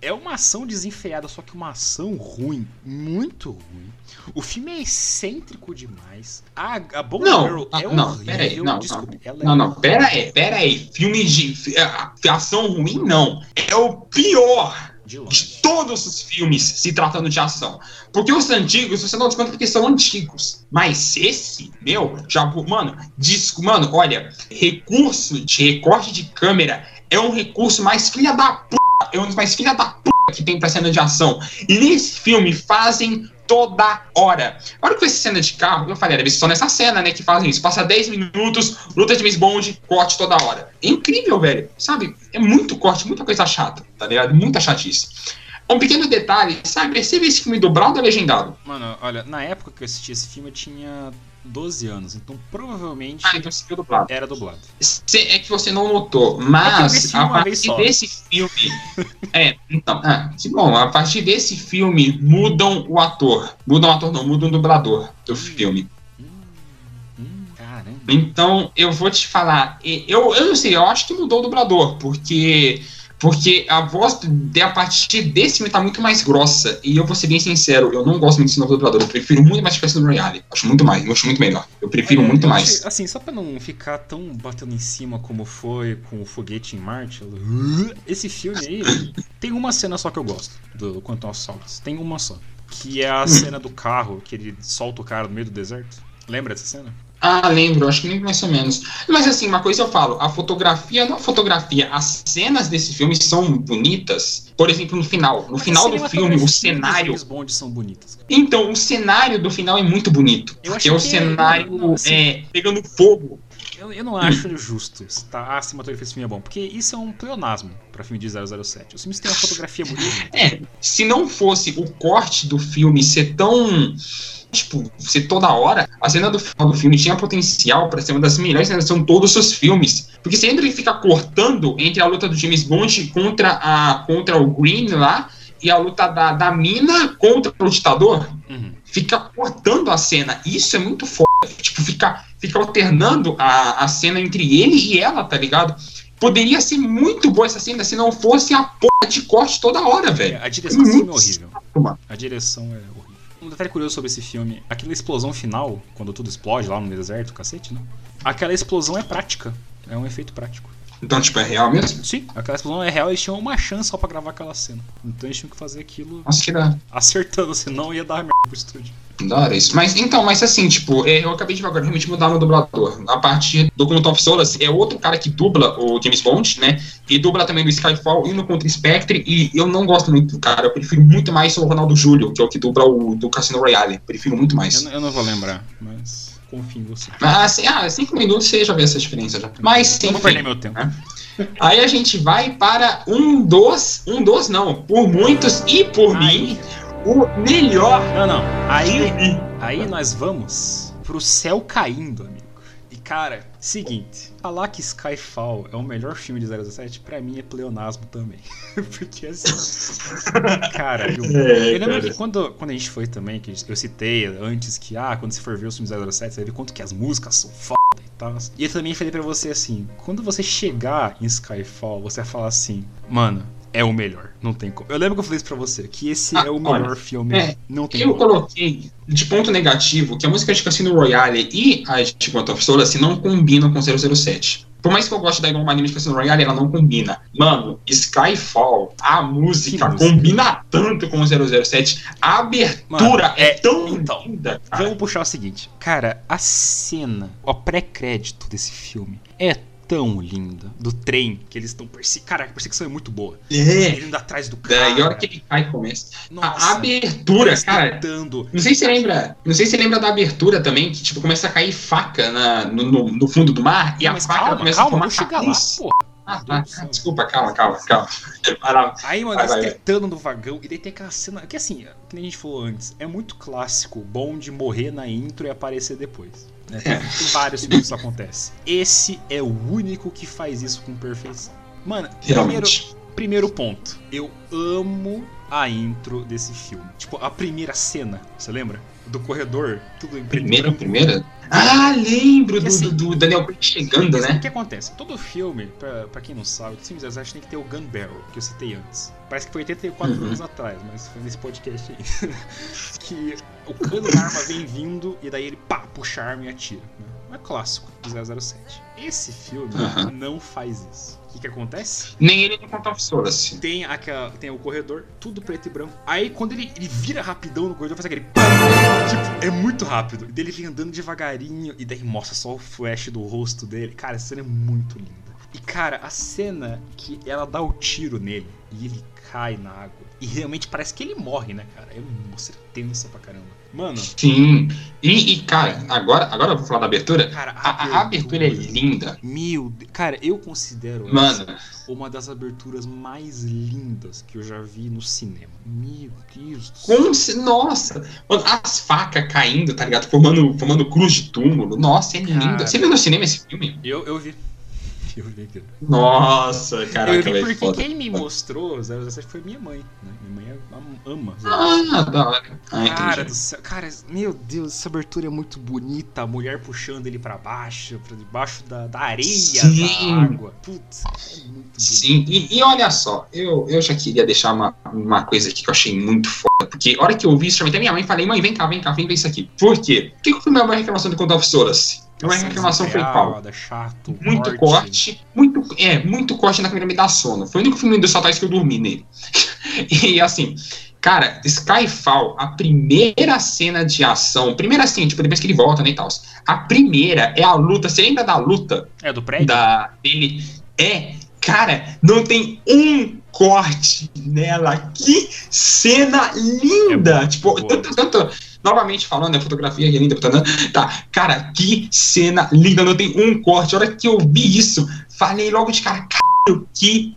É uma ação desenfreada, só que uma ação ruim. Muito ruim. O filme é excêntrico demais. A, a Bond Não, Girl ah, é não, horrível. pera aí, não, Desculpe, ela é Não, não, pera aí, pera aí. Filme de ah, ação ruim, não. É o pior de de todos os filmes se tratando de ação. Porque os antigos, você não desconta porque são antigos. Mas esse, meu, já, mano, disco, mano, olha, recurso de recorte de câmera é um recurso mais filha da puta, é um dos mais filha da puta que tem pra cena de ação. E nesse filme fazem toda hora. A hora que eu fiz cena de carro, eu falei, deve ser só nessa cena, né, que fazem isso. Passa 10 minutos, luta de Miss Bond, corte toda hora. É incrível, velho. Sabe? É muito corte, muita coisa chata, tá ligado? Muita chatice. Um pequeno detalhe, sabe? Você vê esse filme dublado ou legendado? Mano, olha, na época que eu assisti esse filme eu tinha 12 anos, então provavelmente Ah, então dublado. era dublado. É que você não notou, É mas esse a partir desse filme. é, então, ah, bom, a partir desse filme mudam o ator. Mudam o ator, não, mudam o dublador do filme. Hum, hum, caramba. Então, eu vou te falar, eu, eu não sei, eu acho que mudou o dublador, porque. Porque a voz de, a partir desse filme tá muito mais grossa. E eu vou ser bem sincero, eu não gosto muito desse novo dublador. Eu prefiro muito mais que do Royale. Acho muito mais, eu acho muito melhor. Eu prefiro Olha, muito eu mais. achei- assim, só pra não ficar tão batendo em cima como foi com o foguete em Marte, esse filme aí tem uma cena só que eu gosto do Quantum of Solace. Tem uma só. Que é Hum. a cena do carro, que ele solta o cara no meio do deserto. Lembra dessa cena? Ah, lembro, acho que nem mais ou menos. Mas assim, uma coisa eu falo, a fotografia, não a fotografia, as cenas desse filme são bonitas. Por exemplo, no final. No Mas final do filme, o cenário. James Bond são bonitas. cara. Então, o cenário do final é muito bonito. Eu Porque acho o que- cenário não, assim- é pegando fogo. Eu, eu não acho justo tá, a cinematografia desse filme é bom, porque isso é um pleonasmo pra filme de 007. Os filmes têm uma fotografia bonita. É, se não fosse o corte do filme ser tão. Tipo, ser toda hora, a cena do final do filme tinha potencial para ser uma das melhores cenas de todos os filmes. Porque sempre ele fica cortando entre a luta do James Bond contra, a, contra o Green lá e a luta da, da mina contra o ditador. Uhum. Fica cortando a cena. Isso é muito foda. Tipo, fica, fica alternando a, a cena entre ele e ela, tá ligado? Poderia ser muito boa essa cena se não fosse a porra de corte toda hora, velho. É, a direção é horrível. mano. A direção é horrível. Um detalhe curioso sobre esse filme, aquela explosão final, quando tudo explode lá no deserto, cacete, né? Aquela explosão é prática. É um efeito prático. Então, tipo, é real mesmo? Sim, aquela explosão é real, eles tinham uma chance só pra gravar aquela cena. Então eles tinham que fazer aquilo Nossa, que acertando, senão ia dar merda pro estúdio. da hora isso. Mas, então, mas assim, tipo, é, eu acabei de agora realmente mudar no dublador. A partir do Quantum of Solace, é outro cara que dubla o James Bond, né? E dubla também no Skyfall e no Contra Spectre. E eu não gosto muito do cara. Eu prefiro muito mais o Ronaldo Júlio, que é o que dubla o do Cassino Royale. Prefiro muito Eu, mais. não- eu não vou lembrar, mas confio em você. Mas, assim, ah, cinco minutos você já vê essa diferença já. Mas, Não enfim. vou perder meu tempo. Aí a gente vai para um dos, um dos não, por muitos e por Aí- mim, o melhor Não, não. Aí, aí nós vamos pro céu caindo. E cara, seguinte, falar que Skyfall é o melhor filme de 007, pra mim é pleonasmo também. Porque assim. cara, eu, É, eu lembro cara. que quando, quando a gente foi também, que eu citei antes que, ah, quando você for ver os filmes 007, você vai ver quanto que as músicas são foda e tal. E eu também falei pra você assim: quando você chegar em Skyfall, você vai falar assim, mano. É o melhor, não tem como. Eu lembro que eu falei isso pra você, que esse Ah, é o olha, melhor filme, é, não tem Eu como. coloquei de ponto negativo que a música de Cassino Royale e a de Quantum of Solace não combinam com 007. Por mais que eu goste da Iron Marine de Cassino Royale, ela não combina. Mano, Skyfall, a música música? combina tanto com o 007. A abertura Mano, é, é- tão então, linda, cara. Vamos puxar o seguinte. Cara, a cena, o pré-crédito desse filme é tão linda. Do trem que eles estão perseguindo. Cara, a perseguição é muito boa. É. Ele indo atrás do cara. Daí a hora que ele cai começa. Nossa, a abertura, cara. tentando. Não sei se você lembra. Não sei se você lembra da abertura também, que tipo, começa a cair faca na- no, no- no fundo do mar e Não, a faca calma, começa calma, a formar chegar lá. Ah, céu. desculpa, calma, calma, calma. Aí, mano, eles tentando no vagão, e daí tem aquela cena. Que assim, que a gente falou antes, é muito clássico o Bond morrer na intro e aparecer depois. Né? É. Tem vários filmes que isso acontece. Esse é o único que faz isso com perfeição. Mano, primeiro, Realmente. primeiro ponto. Eu amo a intro desse filme. Tipo, a primeira cena, você lembra? Do corredor, tudo em Primeira, primeira? Ah, lembro do, assim- do, do Daniel Craig chegando, O né? que acontece? Todo filme, pra, pra quem não sabe, filme de 007 tem que ter o Gun Barrel, que eu citei antes. Parece que foi 84 Uhum. anos atrás, mas foi nesse podcast aí. que o cano da arma vem vindo e daí ele pá, puxa a arma e atira. Né? É clássico do 007. Esse filme Uhum. não faz isso. O que, que acontece? Nem ele nem Quantum of Solace. Tem, aquela, tem o corredor, tudo preto e branco. Aí quando ele, ele vira rapidão no corredor, faz aquele Tipo, é muito rápido. E daí ele vem andando devagarinho e daí mostra só o flash do rosto dele. Cara, essa cena é muito linda. E cara, a cena que ela dá o tiro nele e ele cai na água. E realmente parece que ele morre, né, cara? É uma cena tensa pra caramba. Mano, Sim. E, e, cara, agora, agora eu vou falar da abertura. cara, A, a abertura é linda. Meu Deus. Cara, eu considero Mano, essa uma das aberturas mais lindas que eu já vi no cinema. Meu Deus do céu. como se. Nossa! Mano, as facas caindo, tá ligado? Formando, formando cruz de túmulo. Nossa, é Cara. linda. Você viu no cinema esse filme? Eu, eu vi. Eu vi aquilo. Nossa, caraca, eu vi velho. porque foda. quem me mostrou o 017 foi minha mãe, né? Minha mãe am- ama 017. Ah, da hora. Ah, Cara do céu, cara, meu Deus, essa abertura é muito bonita, a mulher puxando ele pra baixo, pra debaixo da, da areia Sim. da água. Putz, é muito bonito. Sim, e, e olha só, eu, eu já queria deixar uma, uma coisa aqui que eu achei muito foda, porque a hora que eu vi isso, chamei até minha mãe e falei, mãe, vem cá, vem cá, vem ver isso aqui. Por quê? O que que foi a minha reclamação do Quantum of A minha reclamação foi qual? Desesperada, chato, Muito corte, muito, é, muito corte na câmera me dá sono. Foi o único filme do Satais que eu dormi nele. e assim, cara, Skyfall, a primeira cena de ação, primeira assim, tipo, depois que ele volta, né, e tal. A primeira é a luta, você lembra da luta É, do prédio? da, dele? É, cara, não tem um corte nela. Que cena linda! É tipo, boa. tanto, tanto, novamente falando, a fotografia que linda, tá, tá, cara, que cena linda, não tem um corte. A hora que eu vi isso, falei logo de cara, caralho, que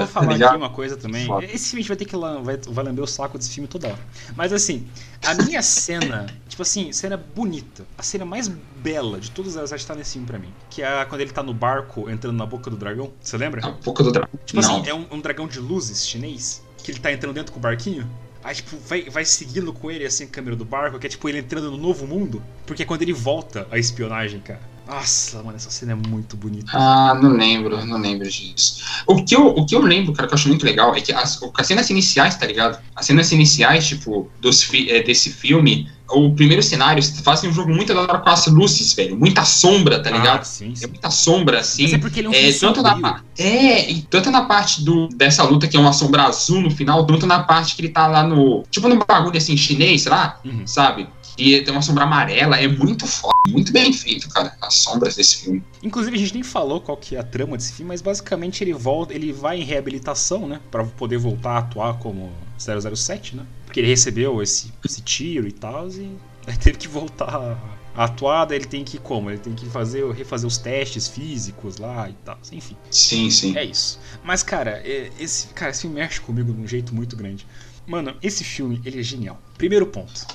Vou falar tá ligado? aqui uma coisa também. Foda. Esse filme vai ter que vai, vai lamber o saco desse filme toda hora. Mas assim, a minha cena, tipo assim, cena bonita. A cena mais bela de todas elas está nesse filme pra mim. Que é quando ele tá no barco entrando na boca do dragão. Você lembra? a boca do dragão. Tipo não. assim, é um, um dragão de luzes chinês. Que ele tá entrando dentro com o barquinho. Aí, tipo, vai, vai seguindo com ele, assim, a câmera do barco, que é tipo ele entrando no novo mundo. Porque é quando ele volta a espionagem, cara. Nossa, mano, essa cena é muito bonita. Ah, não lembro, não lembro disso. O que eu, o que eu lembro, cara, que eu acho muito legal é que as, as cenas iniciais, tá ligado? As cenas iniciais, tipo, dos, é, desse filme, o primeiro cenário, fazem um jogo muito da hora com as luzes, velho. Muita sombra, tá ligado? Ah, sim, É sim. muita sombra, assim. Mas é porque ele é um É, tanto na, sombrio. é, e tanto na parte do, dessa luta que é uma sombra azul no final, tanto na parte que ele tá lá no. Tipo no bagulho assim, chinês, sei lá, Uhum. sabe? E tem uma sombra amarela, é muito foda, muito bem feito, cara, as sombras desse filme. Inclusive, a gente nem falou qual que é a trama desse filme, mas basicamente ele volta, ele vai em reabilitação, né? Pra poder voltar a atuar como 007, né? Porque ele recebeu esse, esse tiro e tal, e aí teve que voltar a atuar, daí ele tem que como? Ele tem que fazer, refazer os testes físicos lá e tal, enfim. Sim, sim. É isso. Mas, cara, é- esse, cara, esse filme mexe comigo de um jeito muito grande. Mano, esse filme, ele é genial. Primeiro ponto.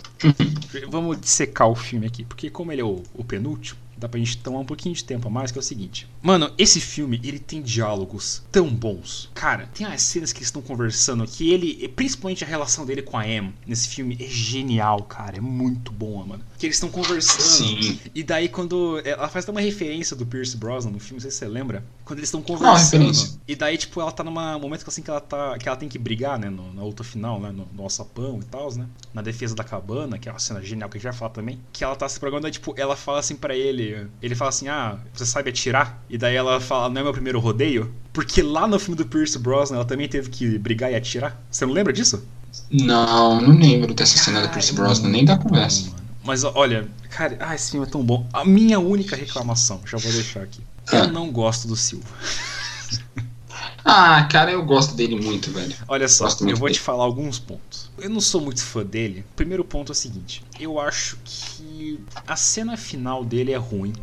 Vamos dissecar o filme aqui, porque como ele é o, o penúltimo, dá pra gente tomar um pouquinho de tempo a mais, que é o seguinte. Mano, esse filme, ele tem diálogos tão bons. Cara, tem as cenas que eles estão conversando que ele, principalmente a relação dele com a Em nesse filme é genial, cara. É muito boa, mano. Que eles estão conversando. Sim. E daí quando ela faz até uma referência do Pierce Brosnan no filme, não sei se você lembra, quando eles estão conversando. referência? E daí tipo ela tá num momento que assim que ela tá que ela tem que brigar, né, no, na luta final, né, no, no alçapão e tal, né? Na defesa da cabana, que é uma cena genial que a gente vai falar também, que ela tá se programando, daí, tipo, ela fala assim pra ele, ele fala assim: "Ah, você sabe atirar?" E daí ela fala: "Não é meu primeiro rodeio?" Porque lá no filme do Pierce Brosnan ela também teve que brigar e atirar. Você não lembra disso? Não, não lembro dessa cena da Pierce Brosnan, nem da conversa. Mano. Mas olha, cara, ah, esse filme é tão bom. A minha única reclamação, já vou deixar aqui. Eu Ah. não gosto do Silva. Ah, cara, eu gosto dele muito, velho. Olha só, eu vou dele. te falar alguns pontos. Eu não sou muito fã dele. O primeiro ponto é o seguinte: eu acho que a cena final dele é ruim.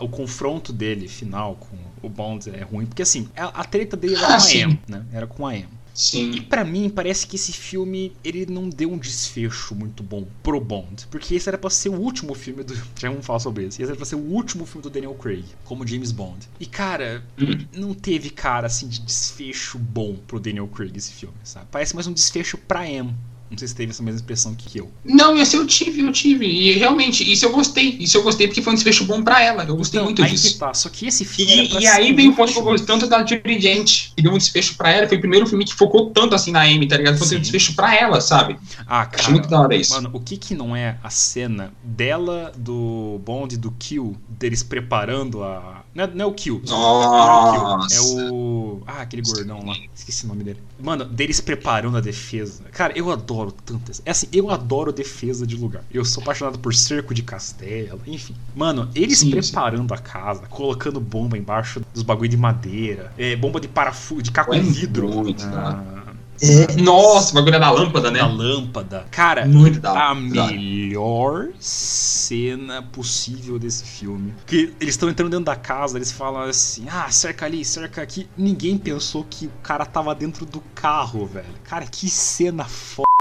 O confronto dele final com o Bond é ruim. Porque assim, a, a treta dele era Ah, com a sim. Né? Era com a M. E Sim. pra mim, parece que esse filme ele não deu um desfecho muito bom pro Bond. Porque esse era pra ser o último filme do. Já vamos falar sobre esse. Esse era pra ser o último filme do Daniel Craig, como James Bond. E cara, Hum. não teve cara assim de desfecho bom pro Daniel Craig esse filme, sabe? Parece mais um desfecho pra M. Não sei se teve essa mesma expressão que eu. Não, esse eu tive, eu tive. E realmente, isso eu gostei. Isso eu gostei porque foi um desfecho bom pra ela. Eu gostei Então, muito aí disso. que tá. Só que esse filme. E, e aí vem o ponto que eu gosto tanto da Dent, que deu um desfecho pra ela. Foi o primeiro filme que focou tanto assim na Amy, tá ligado? Foi um desfecho pra ela, sabe? Ah, Acho muito da cara. hora isso. Mano, o que que não é a cena dela, do Bond e do Kill, deles preparando a. Não é, não é o Kill. Não é o Kill. É Nossa. o. Ah, aquele gordão lá. Esqueci o nome dele. Mano, deles preparando a defesa. Cara, eu adoro tanto. essa- É assim, eu adoro defesa de lugar. Eu sou apaixonado por cerco de castelo, enfim. Mano, eles Sim, preparando a casa, colocando bomba embaixo dos bagulho de madeira, é, bomba de parafuso, de caco É de vidro. muito da ah, Nossa, o bagulho é da lâmpada, né? da lâmpada. Cara, Muito da a hora. melhor cena possível desse filme. Que eles estão entrando dentro da casa, eles falam assim: ah, cerca ali, cerca aqui. Ninguém pensou que o cara tava dentro do carro, velho. Cara, que cena foda.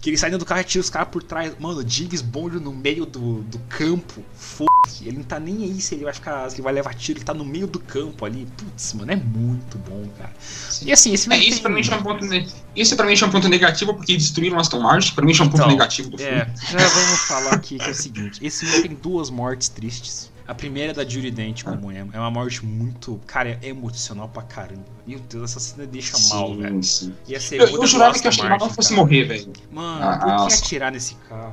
Que eles saem dentro do carro e tiram os caras por trás. Mano, James Bond no meio do, do campo. Foda-se. Ele não tá nem aí se ele vai ficar. Se ele vai levar tiro, ele tá no meio do campo ali. Putz, mano, é muito bom, cara. E assim, esse É, isso tem- pra mim é um ponto ne- Isso pra mim é um ponto negativo, porque destruíram Aston Martin. Pra mim é um ponto Então, negativo do filme. É, já vamos falar aqui que é o seguinte: esse filme tem duas mortes tristes. A primeira é da Judy Dent como Emma. É uma morte muito. Cara, é emocional pra caramba. Meu Deus, essa cena deixa mal, sim, velho. sim. E a Eu, eu jurava que eu achei que ela não Martin, fosse morrer, velho. Mano, Ah, por que nossa. atirar nesse carro,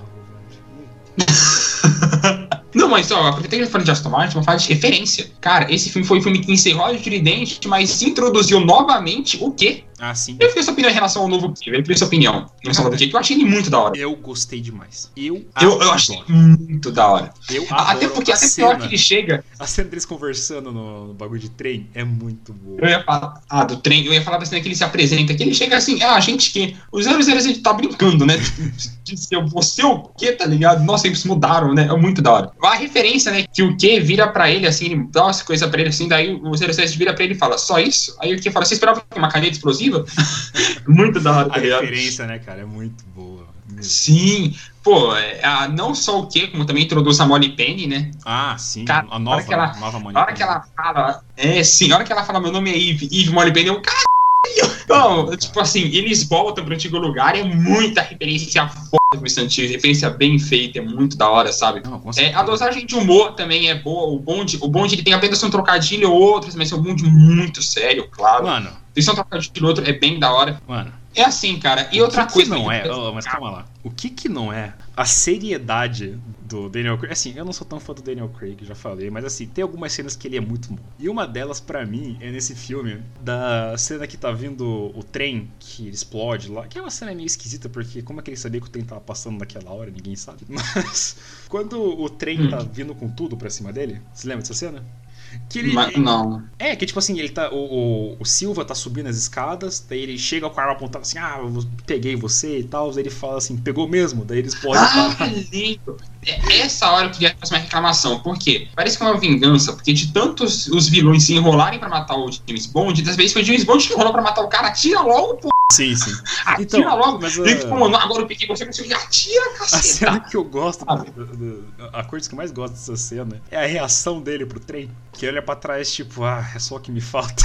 velho? Não, mas ó, aproveitando que eu falei de Aston Martin, vamos falar de referência. Cara, esse filme foi o filme que encerrou a Judy Dent, mas introduziu novamente o quê? Ah, sim. Eu queria sua opinião em relação ao novo quê? Eu queria sua opinião em relação ao novo? Que eu achei ele muito da hora. Eu gostei demais. Eu, Eu, eu achei muito da hora. Eu Até porque a cena. que ele chega, A cena deles conversando no, no bagulho de trem é muito boa. eu ia falar, ah, do trem, eu ia falar da cena que ele se apresenta, que ele chega assim, ah, a gente que, o 007 tá brincando, né, você o quê, tá ligado? Nossa, eles mudaram, né, é muito da hora. A referência, né, que o Q vira pra ele, assim, ele dá umas coisas pra ele, assim, daí o 07 vira pra ele e fala, só isso? Aí o Q fala, você esperava uma caneta explosiva? muito da hora, A tá ligado? referência, né, cara, é muito boa. Sim, pô, é, a- não só o Q, como também introduz a Molly Penny, né, Ah, sim. Cara, a a nova, hora que ela- nova A hora que ela fala. É, sim, a hora que ela fala, meu nome é Eve, Eve Molly Penny, eu, caralho! Não, tipo assim, eles voltam pro antigo lugar, é muita referência foda pro instantil, referência bem feita, é muito da hora, sabe? Não, É, a dosagem de humor também é boa, o bonde, o bonde ele tem apenas um trocadilho ou outros, mas é um bonde muito sério, claro. Mano, Tem só um trocadilho outro, é bem da hora. mano. É assim, cara, e outra o que coisa... Que não é, oh, mas calma lá. O que que não é a seriedade do Daniel Craig? Assim, eu não sou tão fã do Daniel Craig, já falei, mas assim, tem algumas cenas que ele é muito bom. E uma delas, pra mim, é nesse filme, da cena que tá vindo o trem que explode lá, que é uma cena meio esquisita, porque como é que ele sabia que o trem tava passando naquela hora? Ninguém sabe. Mas quando o trem Hum. tá vindo com tudo pra cima dele, você lembra dessa cena? Que ele, Mas, não. é, que tipo assim, ele tá. O, o, o Silva tá subindo as escadas, daí ele chega com a arma apontada assim, ah, peguei você e tal. Daí ele fala assim, pegou mesmo? Daí eles podem Ah, lindo. É essa hora eu queria fazer uma reclamação. Por quê? Parece que é uma vingança, porque de tantos os vilões se enrolarem pra matar o James Bond, das vezes foi o James Bond que enrolou pra matar o cara, tira logo, pô. Sim, sim. Atira Então, logo. mas, Ele ah, ficou, mano, agora eu peguei você, você atira, A cena caceta. que eu gosto, do- do- a coisa que eu mais gosto dessa cena é a reação dele pro trem. Que olha pra trás, tipo, ah, é só o que me falta.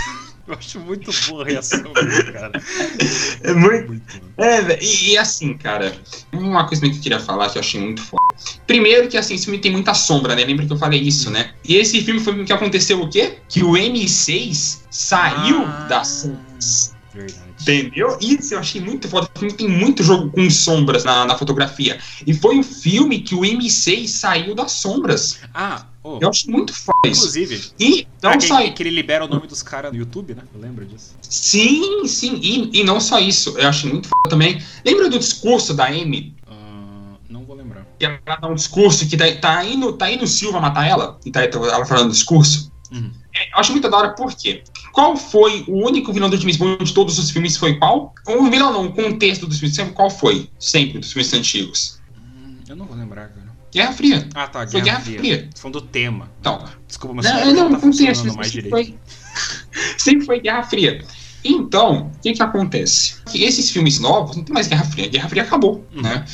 Eu acho muito boa a reação dele, cara. É muito. Muito. É, e, e assim, cara, uma coisa que eu queria falar que eu achei muito foda. Primeiro que assim, esse filme tem muita sombra, né? Lembra que eu falei isso, né? E esse filme foi que aconteceu o quê? Que o M6 saiu Ah. das sombras. Verdade. Entendeu? Isso eu achei muito foda. O filme tem muito jogo com sombras na, na fotografia. E foi o filme que o M6 saiu das sombras. Ah, oh, Eu achei muito foda isso. inclusive, E não só que, que ele libera o nome dos caras no YouTube, né? Eu lembro disso. Sim, sim. E, e não só isso. Eu achei muito foda também. Lembra do discurso da Amy? Ah, não vou lembrar. Que ela dá um discurso que tá, tá, indo, tá indo o Silva matar ela? E tá ela falando do discurso? Uhum. É, eu acho muito da hora, por quê? Qual foi o único vilão do James Bond de todos os filmes? Foi qual? O vilão não, o contexto dos filmes. Sempre qual foi? Sempre, dos filmes antigos. Hum, eu não vou lembrar, cara. Guerra Fria. Ah, tá, Foi Guerra, Guerra Fria. Fria. Falando do tema. Então, Desculpa, mas Não, não, não, tá contexto. mais sempre direito. foi, sempre foi Guerra Fria. Então, o que que acontece? Que esses filmes novos não tem mais Guerra Fria. Guerra Fria acabou, Uhum. né?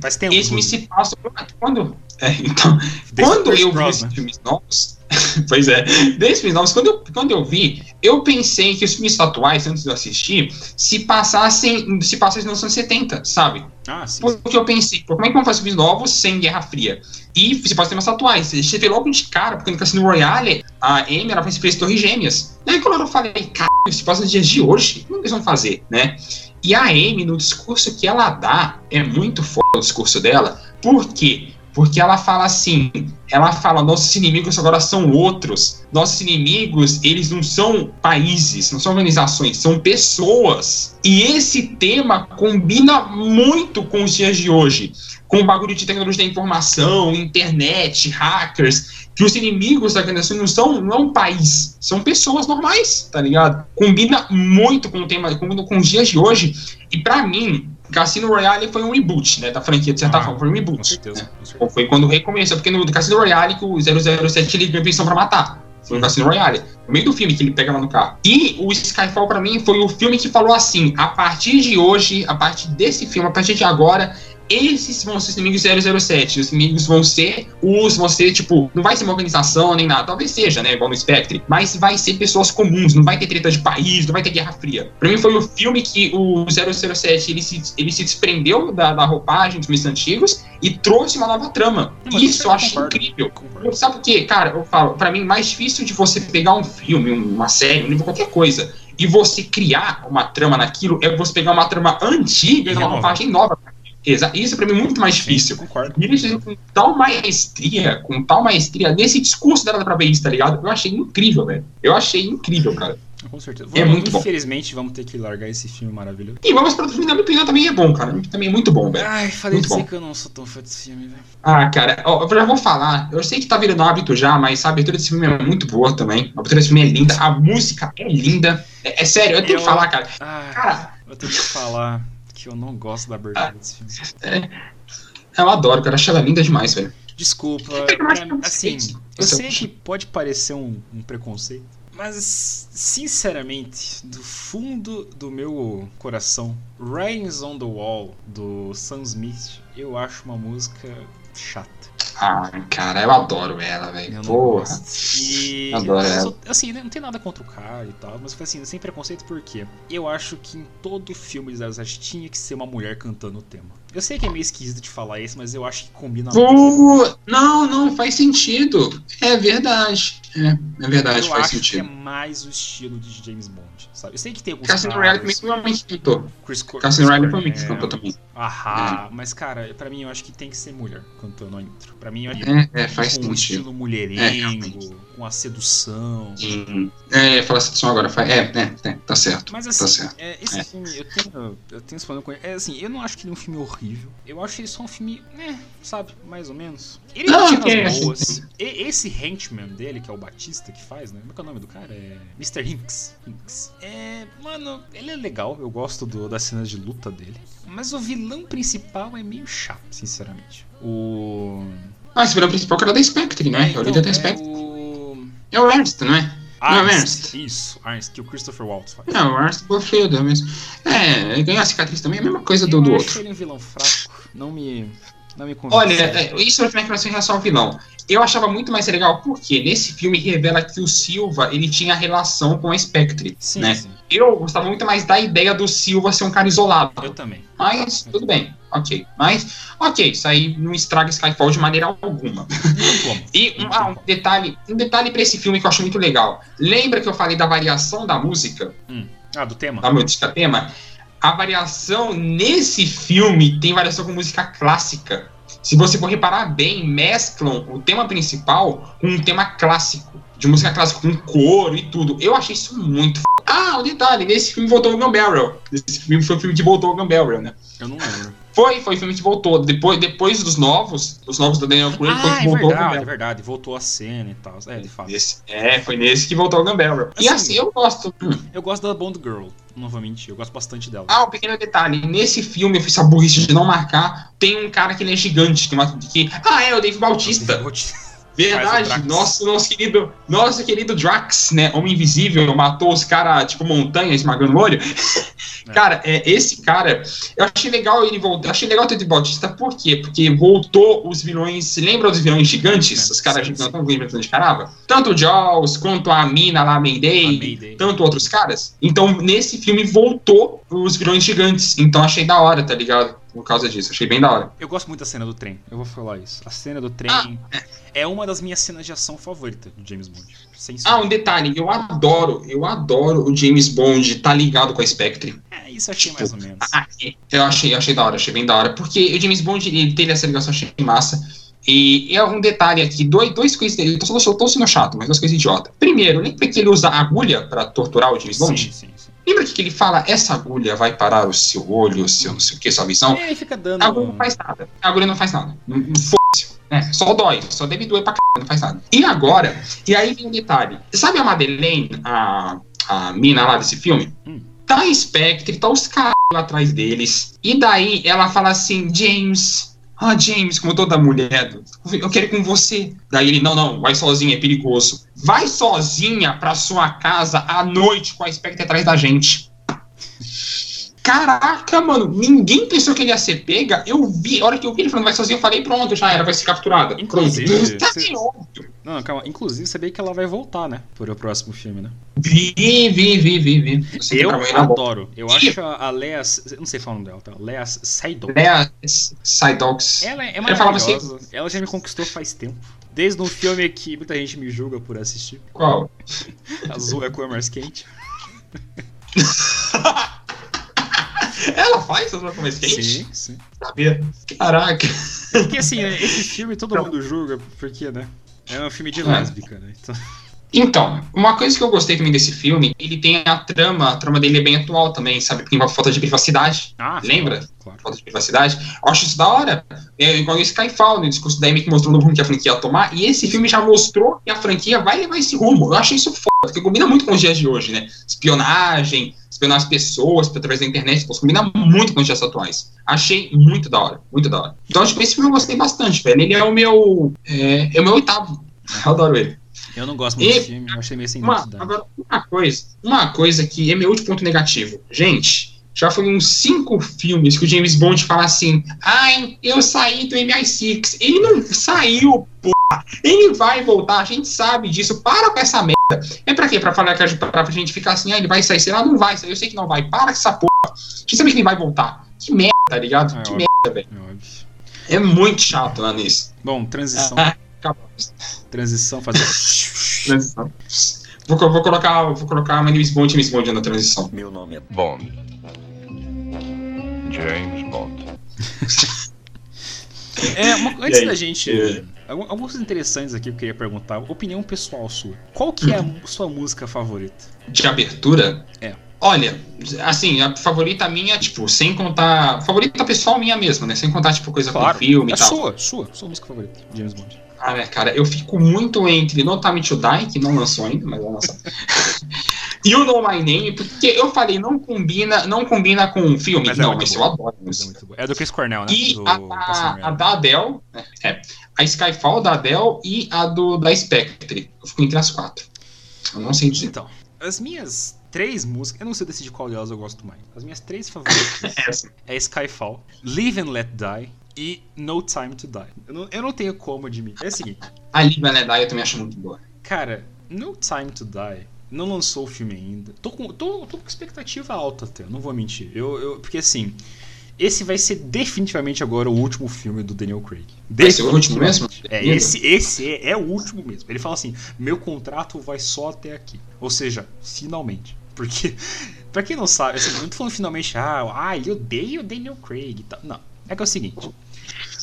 Faz tempo. Esse me se passa quando... É, então, quando eu vi esses filmes novos... pois é, desses filmes novos, quando eu, quando eu vi, eu pensei que os filmes atuais, antes de eu assistir, se passassem, se passassem nos anos 70, sabe? Ah, sim. sim. Porque eu pensei, como é que vão fazer filmes novos sem Guerra Fria? E se passa temas atuais. Você vê logo de cara, porque no Cassino Royale, a Amy era a principal Torres Gêmeas. Daí quando eu falei, cara, se passa nos dias de hoje, como eles vão fazer, né? E a Amy, no discurso que ela dá, é muito foda o discurso dela. Por quê? Porque ela fala assim, ela fala, nossos inimigos agora são outros. Nossos inimigos, eles não são países, não são organizações, são pessoas. E esse tema combina muito com os dias de hoje. Com o bagulho de tecnologia da informação, internet, hackers, que os inimigos da organização não são não é um país, são pessoas normais, tá ligado? Combina muito com o tema, combina com os dias de hoje. E pra mim, Cassino Royale foi um reboot, né, da franquia, de certa Ah, forma, foi um Com reboot. certeza. né? Com certeza. Foi quando recomeçou, porque no Cassino Royale que o 007 ele ganhou pensão pra matar. Foi no Cassino Royale. No meio do filme que ele pega lá no carro. E o Skyfall, pra mim, foi o filme que falou assim: a partir de hoje, a partir desse filme, a partir de agora, esses vão ser os inimigos 007. Os inimigos vão ser os, vão ser, tipo, não vai ser uma organização nem nada. Talvez seja, né? Igual no Spectre. Mas vai ser pessoas comuns, não vai ter treta de país, não vai ter Guerra Fria. Pra mim foi o filme que o 007 ele se, ele se desprendeu da, da roupagem dos filmes antigos e trouxe uma nova trama. Mas Isso eu acho incrível. Sabe por quê? Cara, eu falo, pra mim, mais difícil de você pegar um filme, uma série, um livro, qualquer coisa, e você criar uma trama naquilo, é você pegar uma trama antiga e uma roupagem nova. Isso pra mim é muito mais difícil. Sim, concordo. E eles fizeram com tal maestria, com tal maestria, nesse discurso dela pra ver isso, tá ligado? Eu achei incrível, velho. Eu achei incrível, cara. Com certeza. É Vamos- muito bom. Infelizmente, vamos ter que largar esse filme maravilhoso. E vamos pra outro filme, na minha opinião, também é bom, cara. Também é muito bom, velho. Ai, falei Muito de você bom. que eu não sou tão fã desse filme, velho. Ah, cara, ó, eu já vou falar. Eu sei que tá virando hábito já, mas a abertura desse filme é muito boa também. A abertura desse filme é linda, a música é linda. É, é sério, eu tenho Eu- que falar, cara. Ah, Cara, eu tenho que falar que eu não gosto da abertura desse filme. eu adoro, cara. Achei ela linda demais, velho. Desculpa, É acho pra- assim, eu é sei que pode parecer um, um preconceito, mas sinceramente, do fundo do meu coração, Writings on the Wall do Sam Smith, eu acho uma música chata. Ah, cara, eu adoro ela, velho. não Porra. E Adoro eu ela. sou- assim, não tem nada contra o cara e tal, mas assim, sem preconceito por quê? Eu acho que em todo filme de 007 tinha que ser uma mulher cantando o tema. Eu sei que é meio esquisito de falar isso, mas eu acho que combina muito. Não, não, faz sentido. É verdade. É, é verdade, eu faz acho que é sentido. mais o estilo de James Bond, sabe? Eu sei que tem alguns Cassino caras, Royale também cantou. Chris Cor- Cassino Chris Royale foi que cantou também. Ahá, mas cara, pra mim eu acho que tem que ser mulher cantando a intro. Pra mim eu acho que É, é, faz com um sentido. estilo É, mulherengo, realmente. com a sedução. Sim. É, fala situação agora. É, é, é, tá certo. Mas Tá assim, certo. é, esse É. filme, eu tenho, eu tenho esse problema com ele. É assim, eu não acho que ele é um filme horrível. Eu acho ele só um filme, né, sabe, mais ou menos. Ele Não, tem que é, cenas assim, boas. E, esse henchman dele, que é o Batista que faz, né? Como é que é o nome do cara? É Mr. Hinks. Hinks. É, mano, ele é legal. Eu gosto do, das cenas de luta dele. Mas o vilão principal é meio chato, sinceramente. O. Ah, esse vilão principal que era da Spectre, né? É, o líder da é Spectre. o. É o Ernst, não é? Não, Ernst. Isso, Ernst, que o Christopher Waltz faz. Não, o Ernst Buffalo mesmo. É, ganhar a cicatriz também é a mesma coisa do, eu do achei outro. ele um vilão fraco. Não me. Não me convenceu. Olha, é, isso é minha em relação ao vilão. Eu achava muito mais legal porque nesse filme revela que o Silva ele tinha relação com a Spectre, Sim, né? sim. Eu gostava muito mais da ideia do Silva ser um cara isolado. Eu também. Mas tudo bem, ok. Mas, ok, isso aí não estraga Skyfall de maneira alguma. E um, ah, um detalhe, um detalhe pra esse filme que eu acho muito legal. Lembra que eu falei da variação da música, Ah, do tema? da música tema? A variação nesse filme tem variação com música clássica. Se você for reparar bem, mesclam o tema principal com um tema clássico. De música clássica, com coro e tudo. Eu achei isso muito f... Ah, o detalhe, nesse filme voltou o Gun Barrel. Esse filme foi o filme que voltou o Gun Barrel, né? Eu não lembro. Foi, foi o filme que voltou. Depois, depois dos novos, os novos do Daniel Craig, foi Ah, que é voltou o verdade, é Barrel. verdade. Voltou a cena e tal. É, de fato. Nesse- é, foi nesse que voltou o Gun Barrel. E Assim, assim, eu gosto. Eu gosto da Bond Girl, não vou mentir. Eu gosto bastante dela. Ah, um pequeno detalhe. Nesse filme, eu fiz essa burrice de não marcar. Tem um cara que ele é gigante. Que, que, ah, é o Dave Bautista. O Verdade. Nosso, nosso querido, nosso querido Drax, né? Homem invisível, matou os caras, tipo, montanha, esmagando o olho. Cara, é, esse cara, eu achei legal ele voltar. Achei legal ter o Dave Bautista, por quê? Porque voltou os vilões. Lembra dos vilões gigantes? É, os caras gigantão que lembra de carava? Tanto o Jaws quanto a Mina lá, Mayday A Mayday. tanto outros caras. Então, nesse filme, voltou os vilões gigantes. Então, achei da hora, tá ligado? Por causa disso, achei bem da hora. Eu gosto muito da cena do trem. Eu vou falar isso. A cena do trem Ah, é uma das minhas cenas de ação favoritas do James Bond. Sem Ah, um detalhe, eu adoro, eu adoro o James Bond tá ligado com a Spectre. É, isso eu achei mais ou menos. Ah, eu achei, achei da hora, achei bem da hora. Porque o James Bond, ele teve essa ligação, achei massa. E é um detalhe aqui, dois, dois coisas dele. Eu tô, eu tô sendo chato, mas duas coisas idiota. Primeiro, lembra que ele usa agulha pra torturar o James Bond? Sim, sim. Lembra que ele fala, essa agulha vai parar o seu olho, o seu não sei o que, sua visão? E aí fica dando. A agulha não faz nada. A agulha não faz nada. Não- não Foda-se. É, só dói. Só deve doer pra c... não faz nada. E agora, e aí vem um detalhe. Sabe a Madeleine, a, a mina lá desse filme? Hum. Tá a Spectre, tá os caras lá atrás deles. E daí ela fala assim, James. Ah, James, como toda mulher, eu quero ir com você. Daí ele, não, não, vai sozinha, é perigoso. Vai sozinha pra sua casa à noite com a Spectre atrás da gente. Caraca, mano, ninguém pensou que ele ia ser pega. Eu vi, a hora que eu vi ele falando vai sozinho, eu falei, pronto, já era, vai ser capturada. Inclusive. Tá óbvio. Não, calma. Inclusive, sabia que ela vai voltar, né? Por o próximo filme, né? Vi, vi, vi, vi, vi. Eu bom. adoro. Eu acho a Lea. Não sei falar o nome dela, tá? Lea Seydoux. Lea Psydogs. Ela é falava maravilhosa. Ela já me conquistou faz tempo. Desde um filme que muita gente me julga por assistir. Qual? Azul é a cor mais quente. Ela faz coisa mais quente? Sim, sim. Sabia? Caraca. Porque assim, né, esse filme todo mundo julga, porque, né? É um filme de É. lésbica, né? Então, Então, uma coisa que eu gostei também desse filme, ele tem a trama, a trama dele é bem atual também, sabe? Porque envolve falta de privacidade. ah, Lembra? Claro. claro. falta de privacidade. Eu acho isso da hora. É igual o Skyfall, no discurso da Amy que mostrou no rumo que a franquia ia tomar. E esse filme já mostrou que a franquia vai levar esse rumo. Eu achei isso foda, porque combina muito com os dias de hoje, né? Espionagem, espionar as pessoas através da internet. Pô, combina muito com os dias atuais. Achei muito da hora, muito da hora. Então, tipo, esse filme eu gostei bastante, velho. Ele é o meu. É, é o meu oitavo. Eu adoro ele. Eu não gosto muito E- desse filme, eu achei meio sem Uma, agora, uma coisa, uma coisa que é meu último ponto negativo. Gente, já foi uns cinco filmes que o James Bond fala assim: ai, eu saí do MI6. Ele não saiu, porra. Ele vai voltar, a gente sabe disso. Para com essa merda. É pra quê? Pra falar que a gente, pra, pra gente ficar assim, ah, ele vai sair, sei lá, não vai sair. Eu sei que não vai. Para com essa porra. A gente sabe que ele vai voltar. Que merda, tá ligado? É, que óbvio. merda, velho. É. É muito chato lá nisso. Bom, transição. Ah, acabou. Transição, fazer. Transição. Vou, vou colocar, vou colocar uma James Bond, James Bond na transição. Meu nome é Bond. James Bond. É, uma- antes aí? da gente. É. algum- Algumas coisas interessantes aqui que eu queria perguntar. Opinião pessoal sua. Qual que é a sua música favorita? de abertura. É. Olha, assim, a favorita minha, tipo, sem contar. Favorita pessoal minha mesmo, né? Sem contar, tipo, coisa com filme é e tal. sua, sua, sua música favorita, James Bond. Ah, né, cara, eu fico muito entre No Time to Die, que não lançou ainda, mas vai lançar. e o Know My Name, porque eu falei, não combina, não combina com o filme. Mas é não, muito mas boa. eu adoro é. É do Chris Cornell, né? E do a, a, da Adele, né, é, a Skyfall da Adele e a do da Spectre. Eu fico entre as quatro. Eu não sei dizer. Então, as minhas três músicas, eu não sei decidir qual delas eu gosto mais. As minhas três favoritas Essa. é Skyfall, Live and Let Die e No Time to Die. Eu não, eu não tenho como admitir. É o seguinte, A Liva Ledai eu também acho muito boa. cara, No Time to Die não lançou o filme ainda. Tô com, tô, tô com expectativa alta até, não vou mentir. Eu, eu, porque assim, esse vai ser definitivamente agora o último filme do Daniel Craig. Vai ser o último mesmo? É, esse, esse é, é o último mesmo. Ele fala assim: meu contrato vai só até aqui. Ou seja, finalmente. Porque, pra quem não sabe, assim, eu não tô falando finalmente, ah, ah, eu odeio o Daniel Craig tal. Não. É que é o seguinte: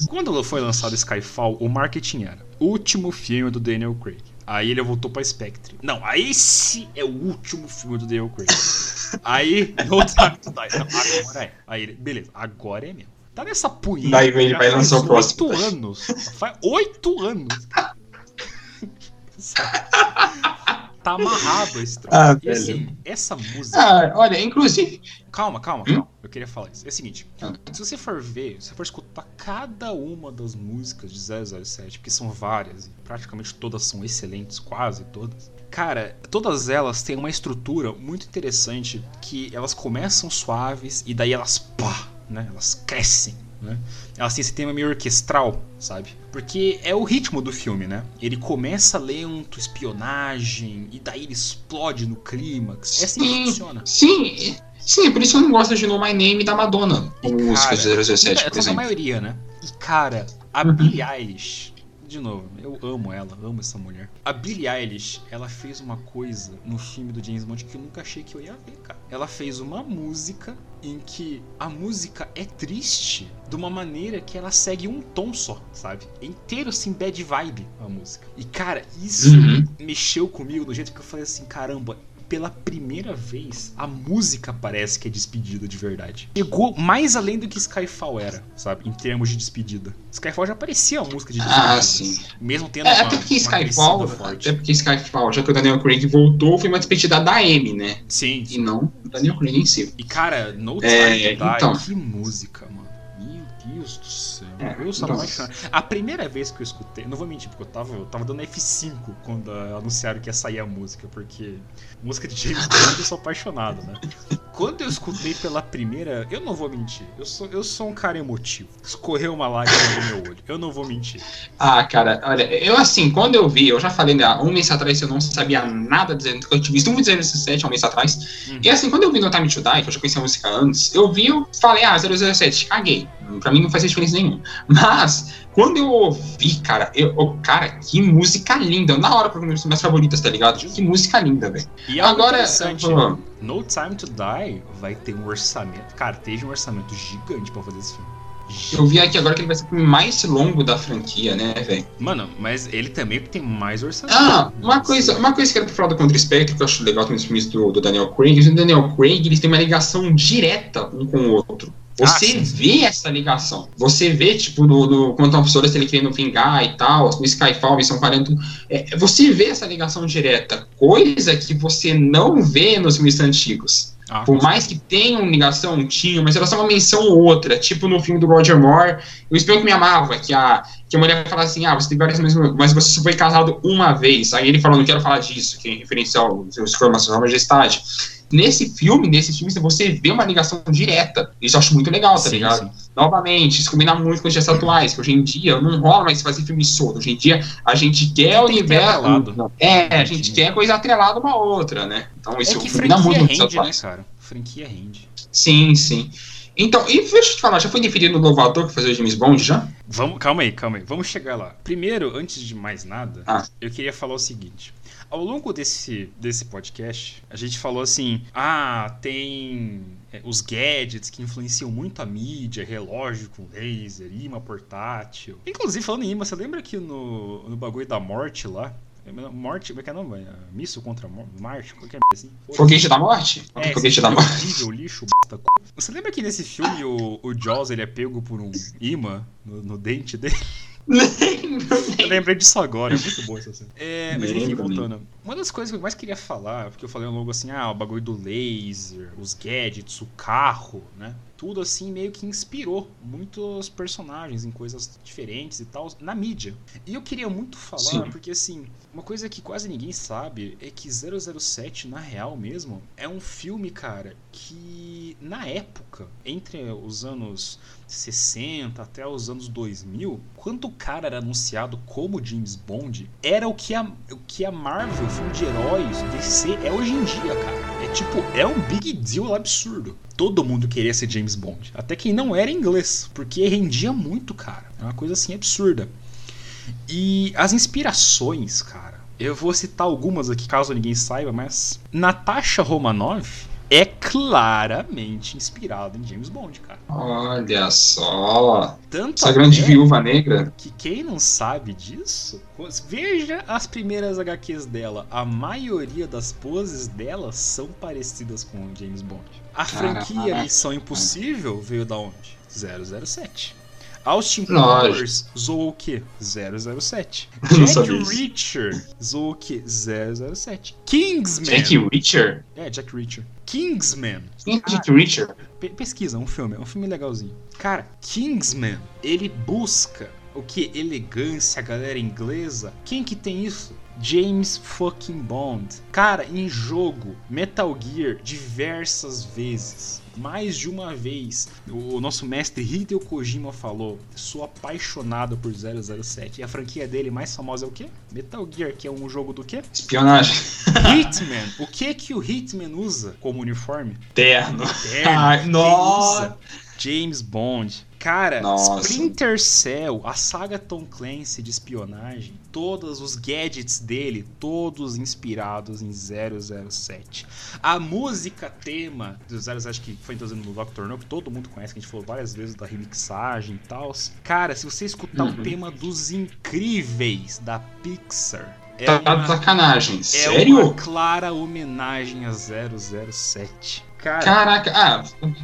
quando foi lançado Skyfall, o marketing era último filme do Daniel Craig. Aí ele voltou pra Spectre. Não, aí esse é o último filme do Daniel Craig. Aí, no Time to Die. Não, agora é. Aí ele, beleza, agora é mesmo. Tá nessa punheta. Daí ele vai faz lançar o próximo. Oito anos. Faz oito anos. tá amarrado esse troço. Ah, e assim, essa música. Ah, olha, inclusive. Calma, calma, Hum? Eu queria falar isso. É o seguinte: Ah. se você for ver, se você for escutar cada uma das músicas de 007, porque são várias, e praticamente todas são excelentes, quase todas. Cara, todas elas têm uma estrutura muito interessante que elas começam suaves e daí elas pá, né? Elas crescem, né? Elas têm esse tema meio orquestral, sabe? Porque é o ritmo do filme, né? Ele começa lento, espionagem, e daí ele explode no clímax. É assim que funciona. sim, sim, por isso eu não gosto de Know My Name da Madonna, como música de cara, 007, é, por a exemplo. maioria, né? E cara, a Uhum. Billie Eilish, de novo, eu amo ela, amo essa mulher. A Billie Eilish, ela fez uma coisa no filme do James Bond que eu nunca achei que eu ia ver, cara. Ela fez uma música em que a música é triste de uma maneira que ela segue um tom só, sabe? É inteiro assim bad vibe a música. E cara, isso Uhum. mexeu comigo do jeito que eu falei assim, caramba, pela primeira vez, a música parece que é despedida de verdade. Chegou mais além do que Skyfall era, sabe? Em termos de despedida. Skyfall já parecia uma música de despedida. Ah, sim. Mesmo tendo É, uma, até porque uma Skyfall, forte. até porque Skyfall, já que o Daniel Craig voltou, foi uma despedida da Amy, né? Sim, E não o Daniel Craig em si. E cara, No Time É, Die, então. que música, mano. Meu Deus do céu. É, eu sou então. apaixonado. A primeira vez que eu escutei, não vou mentir, porque eu tava, eu tava dando F5 quando anunciaram que ia sair a música, porque música de James Bond eu sou apaixonado, né? Quando eu escutei pela primeira, eu não vou mentir. Eu sou, eu sou um cara emotivo. Escorreu uma lágrima do meu olho. Eu não vou mentir. Ah, cara, olha, eu assim, quando eu vi, eu já falei, né, um mês atrás eu não sabia nada dizendo que eu tinha visto um vídeo 007 há um mês atrás. Uhum. E assim, quando eu vi no Time to Die, que eu já conhecia a música antes, eu vi, eu falei, ah, 007, caguei. Pra mim não faz diferença nenhuma. Mas, quando eu ouvi, cara, eu, oh, cara, que música linda. Na hora, pra mim, das minhas favoritas, tá ligado? Que música linda, velho. E algo Agora, interessante, eu- No Time to Die vai ter um orçamento. Cara, teve um orçamento gigante pra fazer esse filme. eu vi aqui agora que ele vai ser o filme mais longo da franquia, né, velho? Mano, mas ele também tem mais orçamento. Ah, uma coisa, uma coisa que eu quero falar do Contra Spectre, que eu acho legal também nos filmes do, do Daniel Craig, o Daniel Craig, eles têm uma ligação direta um com o outro. Você Ah, vê essa ligação. Você vê, tipo, no, no Quantum of Solace ele querendo vingar e tal, no Skyfall eles são parando. É, você vê essa ligação direta, coisa que você não vê nos filmes antigos. Ah, Por mais que tenham ligação, tinham, mas era só uma menção ou outra. Tipo no filme do Roger Moore, o espião que me amava, que a, que a mulher fala assim: ah, você tem várias mas você só foi casado uma vez. Aí ele fala: não quero falar disso, que é referência ao seu informação, à majestade. Nesse filme, nesse filme, você vê uma ligação direta. Isso eu acho muito legal, tá Sim, ligado? sim. Novamente, isso combina muito com os dias atuais, que hoje em dia não rola mais fazer filme solto. Hoje em dia a gente quer o universo. É, a gente quer coisa atrelada uma outra, né? Então isso É que combina muito com os rende, né, atuais. cara? Franquia rende. Sim, sim. Então, e deixa eu te falar, já foi definido o novo ator que fazia o James Bond já? Vamos, calma aí, calma aí. Vamos chegar lá. Primeiro, antes de mais nada, Ah. eu queria falar o seguinte. Ao longo desse, desse podcast, a gente falou assim: ah, tem é, os gadgets que influenciam muito a mídia, relógio com laser, imã portátil. Inclusive, falando em imã, você lembra que no, no bagulho da morte lá? Morte, como é que é o nome? É, Míssil contra Marte? Qualquer assim. Foda-se. Foguete da Morte? É, Foguete da filme Morte. horrível, lixo, bosta. Você lembra que nesse filme o, o Jaws ele é pego por um imã no, no dente dele? Lembro, Eu lembrei disso agora, é muito bom essa cena. É, mas enfim, Lembro, voltando. Uma das coisas que eu mais queria falar, porque eu falei logo assim, ah, o bagulho do laser, os gadgets, o carro, né? tudo assim meio que inspirou muitos personagens em coisas diferentes e tal na mídia. E eu queria muito falar, Sim. porque assim, uma coisa que quase ninguém sabe é que 007, na real mesmo, é um filme, cara, que na época, entre os anos 60 até os anos 2000, quando o cara era anunciado como James Bond, era o que a, o que a Marvel, filme de heróis, DC, é hoje em dia, cara. É tipo, é um big deal absurdo. Todo mundo queria ser James Bond. Até quem não era inglês, porque rendia muito, cara. É uma coisa assim absurda. E as inspirações, cara. Eu vou citar algumas aqui, caso ninguém saiba, mas Natasha Romanoff é claramente inspirado em James Bond, cara. Olha só. Tanto Essa grande viúva negra. Que quem não sabe disso, veja as primeiras HQs dela. A maioria das poses dela são parecidas com o James Bond. A franquia Missão Impossível veio da onde? 007. Austin Powers zoou o quê? 007. Jack Reacher zoou o quê? 007. Kingsman. Jack Reacher? É, Jack Reacher. Kingsman. Quem é Jack Reacher? Pe pesquisa, um filme. É um filme legalzinho. Cara, Kingsman, ele busca o que? Elegância, galera inglesa. Quem que tem isso? James fucking Bond. Cara, em jogo, Metal Gear diversas vezes mais de uma vez. O nosso mestre Hideo Kojima falou: sou apaixonado por 007. E a franquia dele mais famosa é o quê? Metal Gear, que é um jogo do quê? Espionagem. Hitman. O que que o Hitman usa como uniforme? Terno. Terno. Ai, nossa. James Bond. Cara, Nossa. Splinter Cell, a saga Tom Clancy de espionagem, todos os gadgets dele, todos inspirados em 007. A música tema do 007 que foi introduzido no Doctor No, que todo mundo conhece, que a gente falou várias vezes da remixagem e tal. Cara, se você escutar uhum. o tema dos incríveis da Pixar, é tá uma, de sacanagem. Sério? É uma clara homenagem a 007. Cara, Caraca, ah,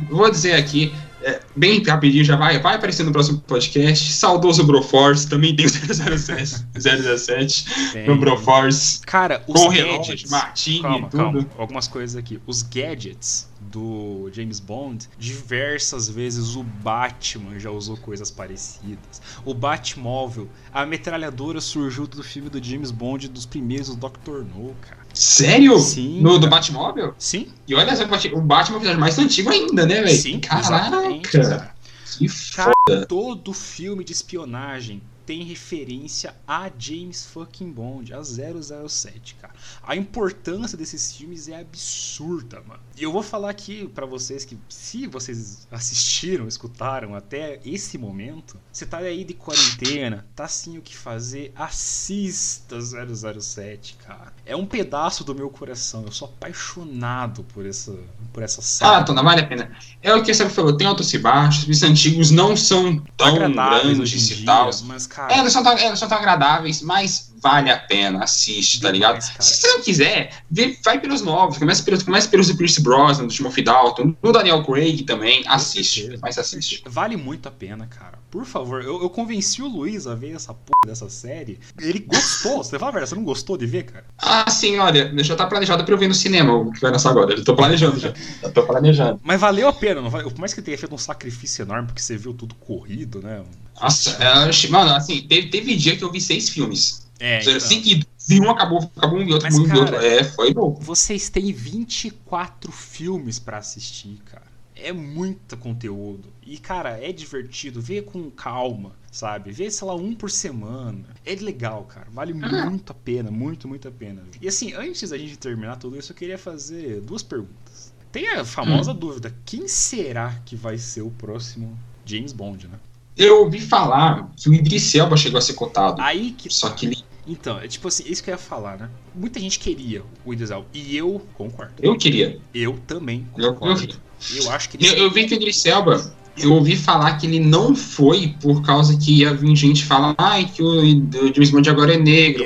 vou dizer aqui, é, bem rapidinho, já vai, vai aparecer no próximo podcast. Saudoso Broforce, também tem 007, 017 no Broforce. Cara, os com gadgets, Martini, calma, tudo. Calma. Algumas coisas aqui. Os gadgets do James Bond, diversas vezes o Batman já usou coisas parecidas. O Batmóvel, a metralhadora surgiu do filme do James Bond dos primeiros do Dr. No, cara. Sério? Sim. No, do Batmóvel? Sim. E olha, o Batman é mais antigo ainda, né, velho? Sim, Caraca. Que foda. Cara, todo filme de espionagem tem referência a James fucking Bond, a 007, cara. A importância desses filmes é absurda, mano. E eu vou falar aqui para vocês que se vocês assistiram, escutaram até esse momento, você tá aí de quarentena, tá sem o que fazer, assista 007, cara. É um pedaço do meu coração. Eu sou apaixonado por essa por essa saga. Ah, Tona, vale a pena. É o que você falou, tem altos e baixos, os antigos não são tão grandes e tal. Mas, cara... É, não são, tão, não são tão agradáveis, mas vale a pena, assiste, tá ligado? Se você não quiser, vê, vai pelos novos, começa pelos, começa pelos do Pierce Brosnan, do Timothy Dalton, do Daniel Craig também, assiste, mas assiste. Vale muito a pena, cara. Por favor, eu, eu convenci o Luiz a ver essa porra dessa série. Ele gostou. você fala a verdade, você não gostou de ver, cara? Ah, sim, olha, já tá planejado pra eu ver no cinema o que vai lançar agora. Eu tô planejando já. Eu tô planejando. Mas valeu a pena, não vai? Por mais que tenha feito um sacrifício enorme, porque você viu tudo corrido, né? Nossa, é, mano, assim, teve, teve dia que eu vi seis filmes. É, então. Seguido. Vi um, acabou, acabou um e outro, Mas, um cara, outro. É, foi bom. Vocês têm 24 filmes para assistir, cara. É muito conteúdo. E, cara, é divertido. Vê com calma, sabe? Vê, sei lá, um por semana. É legal, cara. Vale muito a pena. Muito, muito a pena. E, assim, antes da gente terminar tudo isso, eu queria fazer duas perguntas. Tem a famosa hum. dúvida: quem será que vai ser o próximo James Bond, né? Eu ouvi falar que o Idris Elba chegou a ser cotado. Aí que. Só que ele então, é tipo assim, isso que eu ia falar, né? Muita gente queria o Idris Elba. E eu concordo. Eu queria. Eu também concordo. Eu, eu, eu acho que eu, eu vi que o Idris Elba eu ouvi falar que ele não foi por causa que ia vir gente falar ai, que o, o James Bond agora é negro.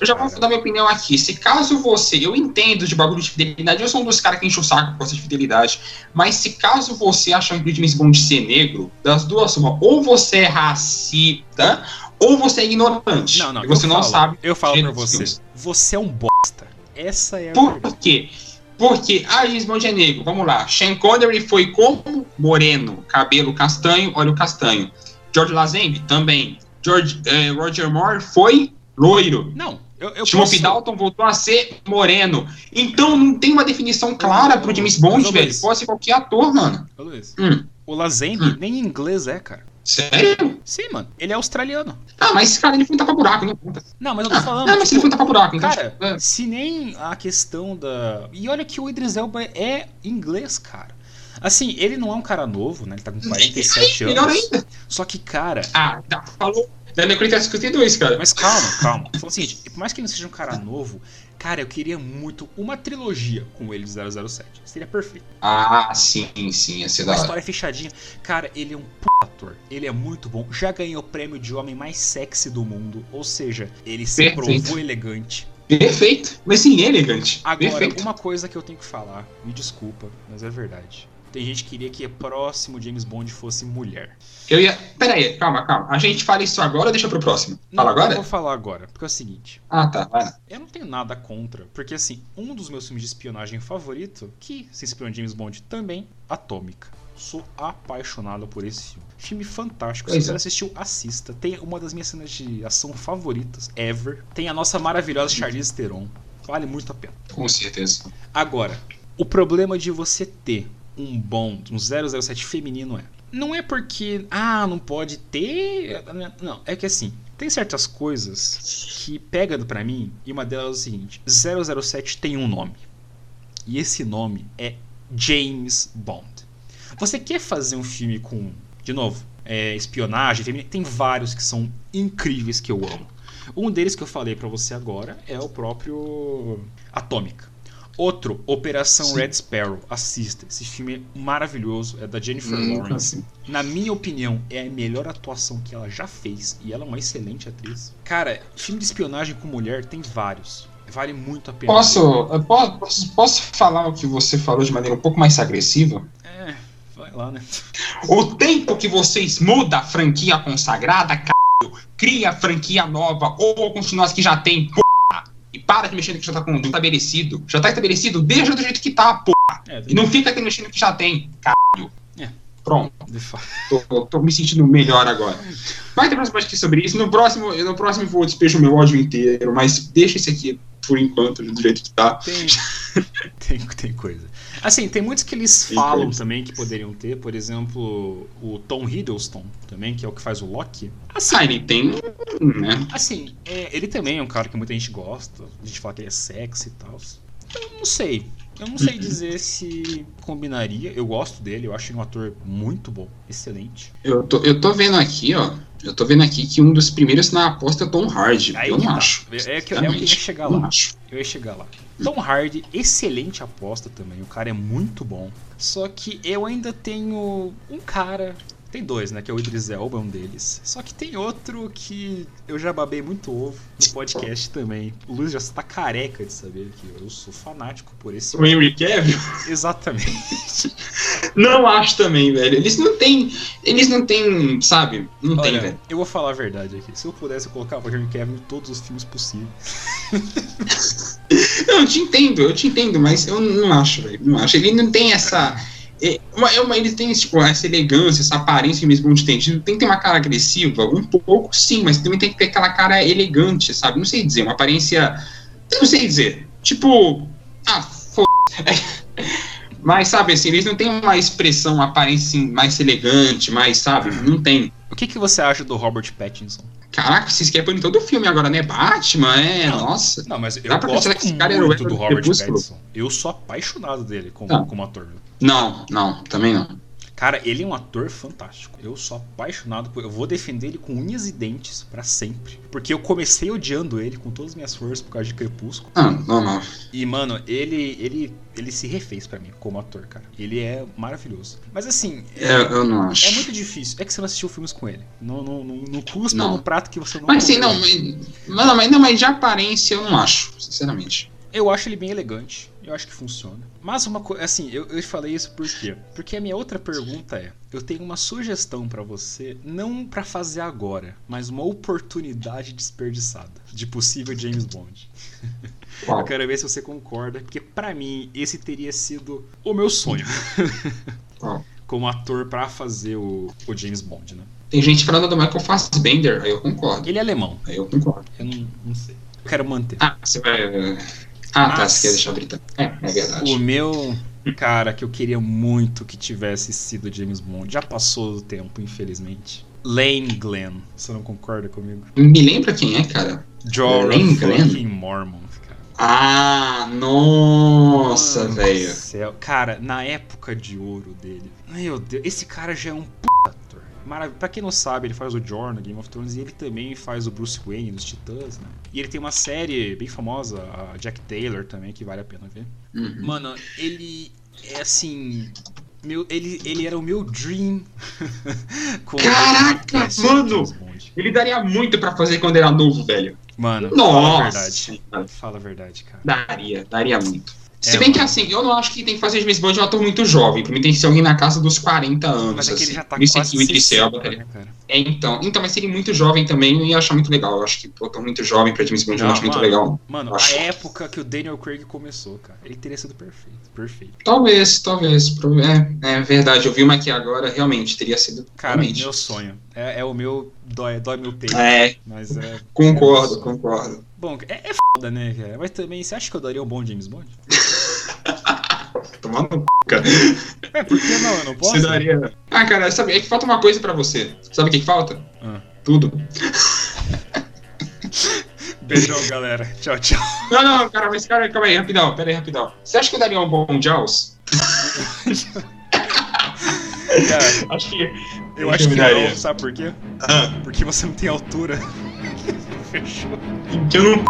Eu já vou dar minha opinião aqui. Se caso você, eu entendo de bagulho de fidelidade, eu sou um dos caras que enche o saco com essa de fidelidade, mas se caso você achar que o James Bond ser negro, das duas uma, ou você é racista, ou você é ignorante. Não, não, e você não falo, sabe. Eu falo pra você. Você é um bosta. Essa é a Por verdade. quê? Porque a James Bond é negro. Vamos lá. Sean Connery foi como moreno, cabelo castanho, olho castanho. George Lazenby também. George, eh, Roger Moore foi loiro. Não, eu, eu Timothy posso... Dalton voltou a ser moreno. Então não tem uma definição clara pro James Bond, velho. Pode ser qualquer ator, mano. Ô, Luiz, Hum, o Lazembe Hum. nem em inglês é, cara. Sério? Sim, mano. Ele é australiano. Ah, mas esse cara ele foi um tapa-buraco, não conta. Não, mas eu tô falando. Ah, mas tipo, ele foi um tapa-buraco, então. Cara, tipo, é. se nem a questão da. E olha que o Idris Elba é inglês, cara. Assim, ele não é um cara novo, né? Ele tá com 47 Melhor anos. ainda. Só que, cara. Ah, tá, falou. Da Necroita 52, cara. Mas calma, calma. Fala o seguinte, por mais que ele não seja um cara novo, cara, eu queria muito uma trilogia com ele de 007. Seria perfeito. Ah, sim, sim, ia ser da Uma hora. história fechadinha. Cara, ele é um p ator. Ele é muito bom. Já ganhou o prêmio de homem mais sexy do mundo. Ou seja, ele se Perfeito. provou elegante. Perfeito. Mas sim, elegante. Agora, Perfeito. uma coisa que eu tenho que falar, me desculpa, mas é verdade. Tem gente que queria que o próximo James Bond fosse mulher. Eu ia. Pera aí, calma, calma. A gente fala isso agora ou deixa pro próximo? Não, Fala Eu agora? vou falar agora, porque é o seguinte. Ah, tá. Vai lá. Eu não tenho nada contra, porque assim, um dos meus filmes de espionagem favorito, que se inspirou em James Bond também, Atômica. Sou apaixonado por esse filme. Filme fantástico. Se você é. não assistiu, assista. Tem uma das minhas cenas de ação favoritas, ever. Tem a nossa maravilhosa Charlize Theron. Vale muito a pena. Com certeza. Agora, o problema de você ter um Bond, um 007 feminino é. Não é porque, ah, não pode ter. Não, é que assim, tem certas coisas que pegam pra mim e uma delas é o seguinte: 007 tem um nome. E esse nome é James Bond. Você quer fazer um filme com, de novo, é, espionagem feminina? Tem vários que são incríveis que eu amo. Um deles que eu falei pra você agora é o próprio Atômica. Outro, Operação Sim. Red Sparrow. Assista. Esse filme é maravilhoso. É da Jennifer Hum, Lawrence. Na minha opinião, é a melhor atuação que ela já fez. E ela é uma excelente atriz. Cara, filme de espionagem com mulher tem vários. Vale muito a pena. Posso, posso, posso falar o que você falou de maneira um pouco mais agressiva? É, vai lá, né? O tempo que vocês mudam a franquia consagrada, c... cria franquia nova, ou continua as que já tem, p... e para de mexer no que já tá com- estabelecido. Já tá estabelecido, deixa do jeito que tá, p... É, E não fica aqui mexendo no que já tem, c... É. Pronto, de fato. tô, tô me sentindo melhor agora. Vai ter próximo podcast sobre isso. No próximo, no próximo vou despejo meu ódio inteiro, mas deixa esse aqui por enquanto do jeito que tá. Tem, tem, tem coisa. Assim, tem muitos que eles Tem falam coisa. também que poderiam ter. Por exemplo, o Tom Hiddleston também, que é o que faz o Loki. Assim, Ah, ele tem, né? Assim, é, ele também é um cara que muita gente gosta. A gente fala que ele é sexy e tal. Eu não sei. Eu não sei dizer se combinaria. Eu gosto dele, eu acho ele um ator muito bom, excelente. Eu tô, eu tô vendo aqui, ó. Eu tô vendo aqui que um dos primeiros na aposta é Tom Hardy. Aí eu não tá. acho. É que eu, eu ia chegar lá. acho. Eu ia chegar lá. Tom Hardy, excelente aposta também. O cara é muito bom. Só que eu ainda tenho um cara. Tem dois, né? Que é o Idris Elba, um deles. Só que tem outro que eu já babei muito ovo no podcast também. O Luiz já está careca de saber que eu sou fanático por esse. O Henry Cavill? Exatamente. Não acho também, velho. Eles não têm. Eles não têm, sabe? Não tem, Olha, velho. eu vou falar a verdade aqui. Se eu pudesse, eu colocava o Henry Cavill em todos os filmes possíveis. Não, eu te entendo, eu te entendo, mas eu não acho, velho. Não acho. Ele não tem essa. É, uma, é uma- ele tem tipo, essa elegância, essa aparência mesmo tem. Ele tem que ter uma cara agressiva, um pouco sim, mas também tem que ter aquela cara elegante, sabe? Não sei dizer, uma aparência. Não sei dizer. Tipo. Ah, f. Mas, sabe, assim, eles não têm uma expressão, uma aparência assim, mais elegante, mais, sabe? Não tem. O que, que você acha do Robert Pattinson? Caraca, vocês querem pôr em todo o filme agora, né? Batman, é, Não. nossa. Não, mas eu Dá pra gosto que esse cara era o muito do Robert Crepúsculo? Pattinson. Eu sou apaixonado dele como, como ator. Não, não, também não. Cara, ele é um ator fantástico. Eu sou apaixonado por. Eu vou defender ele com unhas e dentes para sempre. Porque eu comecei odiando ele com todas as minhas forças por causa de Crepúsculo. Ah, normal. E, mano, ele, ele, ele se refez para mim como ator, cara. Ele é maravilhoso. Mas assim. É, eu não acho. É muito difícil. É que você não assistiu filmes com ele. Não, não, não, não Não. no prato que você não Mas sim, não, mas, não, mas, não, mas de aparência eu não acho, sinceramente. Eu acho ele bem elegante. Eu acho que funciona. Mas uma coisa, assim, eu, eu falei isso por quê? Porque a minha outra pergunta é: eu tenho uma sugestão pra você, não pra fazer agora, mas uma oportunidade desperdiçada de possível James Bond. Qual? Eu quero ver se você concorda, porque pra mim esse teria sido o meu sonho Qual? como ator pra fazer o, o James Bond, né? Tem gente falando do Michael Fassbender, aí eu concordo. Ele é alemão, Aí eu concordo. eu não, não sei. Eu quero manter. Ah, você vai. Ah, tá, Mas- você quer deixar britânico. É, é verdade. O meu cara que eu queria muito que tivesse sido James Bond já passou do tempo, infelizmente. Lane Glenn. Você não concorda comigo? Me lembra quem é, cara? Jorah Lane Glenn? Mormon, cara. Ah, nossa, velho. Cara, na época de ouro dele. Meu Deus, esse cara já é um p ator. Marav pra quem não sabe, ele faz o Jorah no Game of Thrones e ele também faz o Bruce Wayne nos Titãs, né? E ele tem uma série bem famosa, a Jack Taylor também, que vale a pena ver. Uhum. Mano, ele é assim. Meu, ele, ele era o meu dream. Caraca, mano! Ele daria muito pra fazer quando era novo, velho. Mano, fala a Nossa! verdade. Fala a verdade, cara. Daria, daria muito. Se É, bem que assim, eu não acho que tem que fazer James Bond um ator muito jovem. Pra mim tem que ser alguém na casa dos 40 anos. Mas é que assim. ele já tá isso quase que o Idris 60, Elba, tá né, cara? É, então. Então, mas seria muito jovem também, eu ia achar muito legal. Eu acho que, pô, tô muito jovem pra James Bond, eu Não, acho muito mano. legal. Mano, Acho. a época que o Daniel Craig começou, cara, ele teria sido perfeito. Perfeito. Talvez, talvez. É, é verdade, eu vi uma aqui agora, realmente, teria sido. Cara, realmente. meu sonho. É, é o meu. Dói, dói meu peito. É, Mas é. concordo, é, concordo. Bom, é, é foda, né, cara? Mas também, você acha que eu daria um bom James Bond? Tomando no c, cara. É, por que não? Eu não posso? Você daria. Ah, cara, sabe, é que falta uma coisa pra você. Sabe o que, que falta? Ah. Tudo. Beijão, galera. Tchau, tchau. Não, não, cara, mas cara, calma aí, rapidão, pera aí, rapidão. Você acha que eu daria um bom Jaws? Cara, Acho que. eu acho que não, sabe por quê? Ah, Porque você não tem altura. Fechou. que eu não.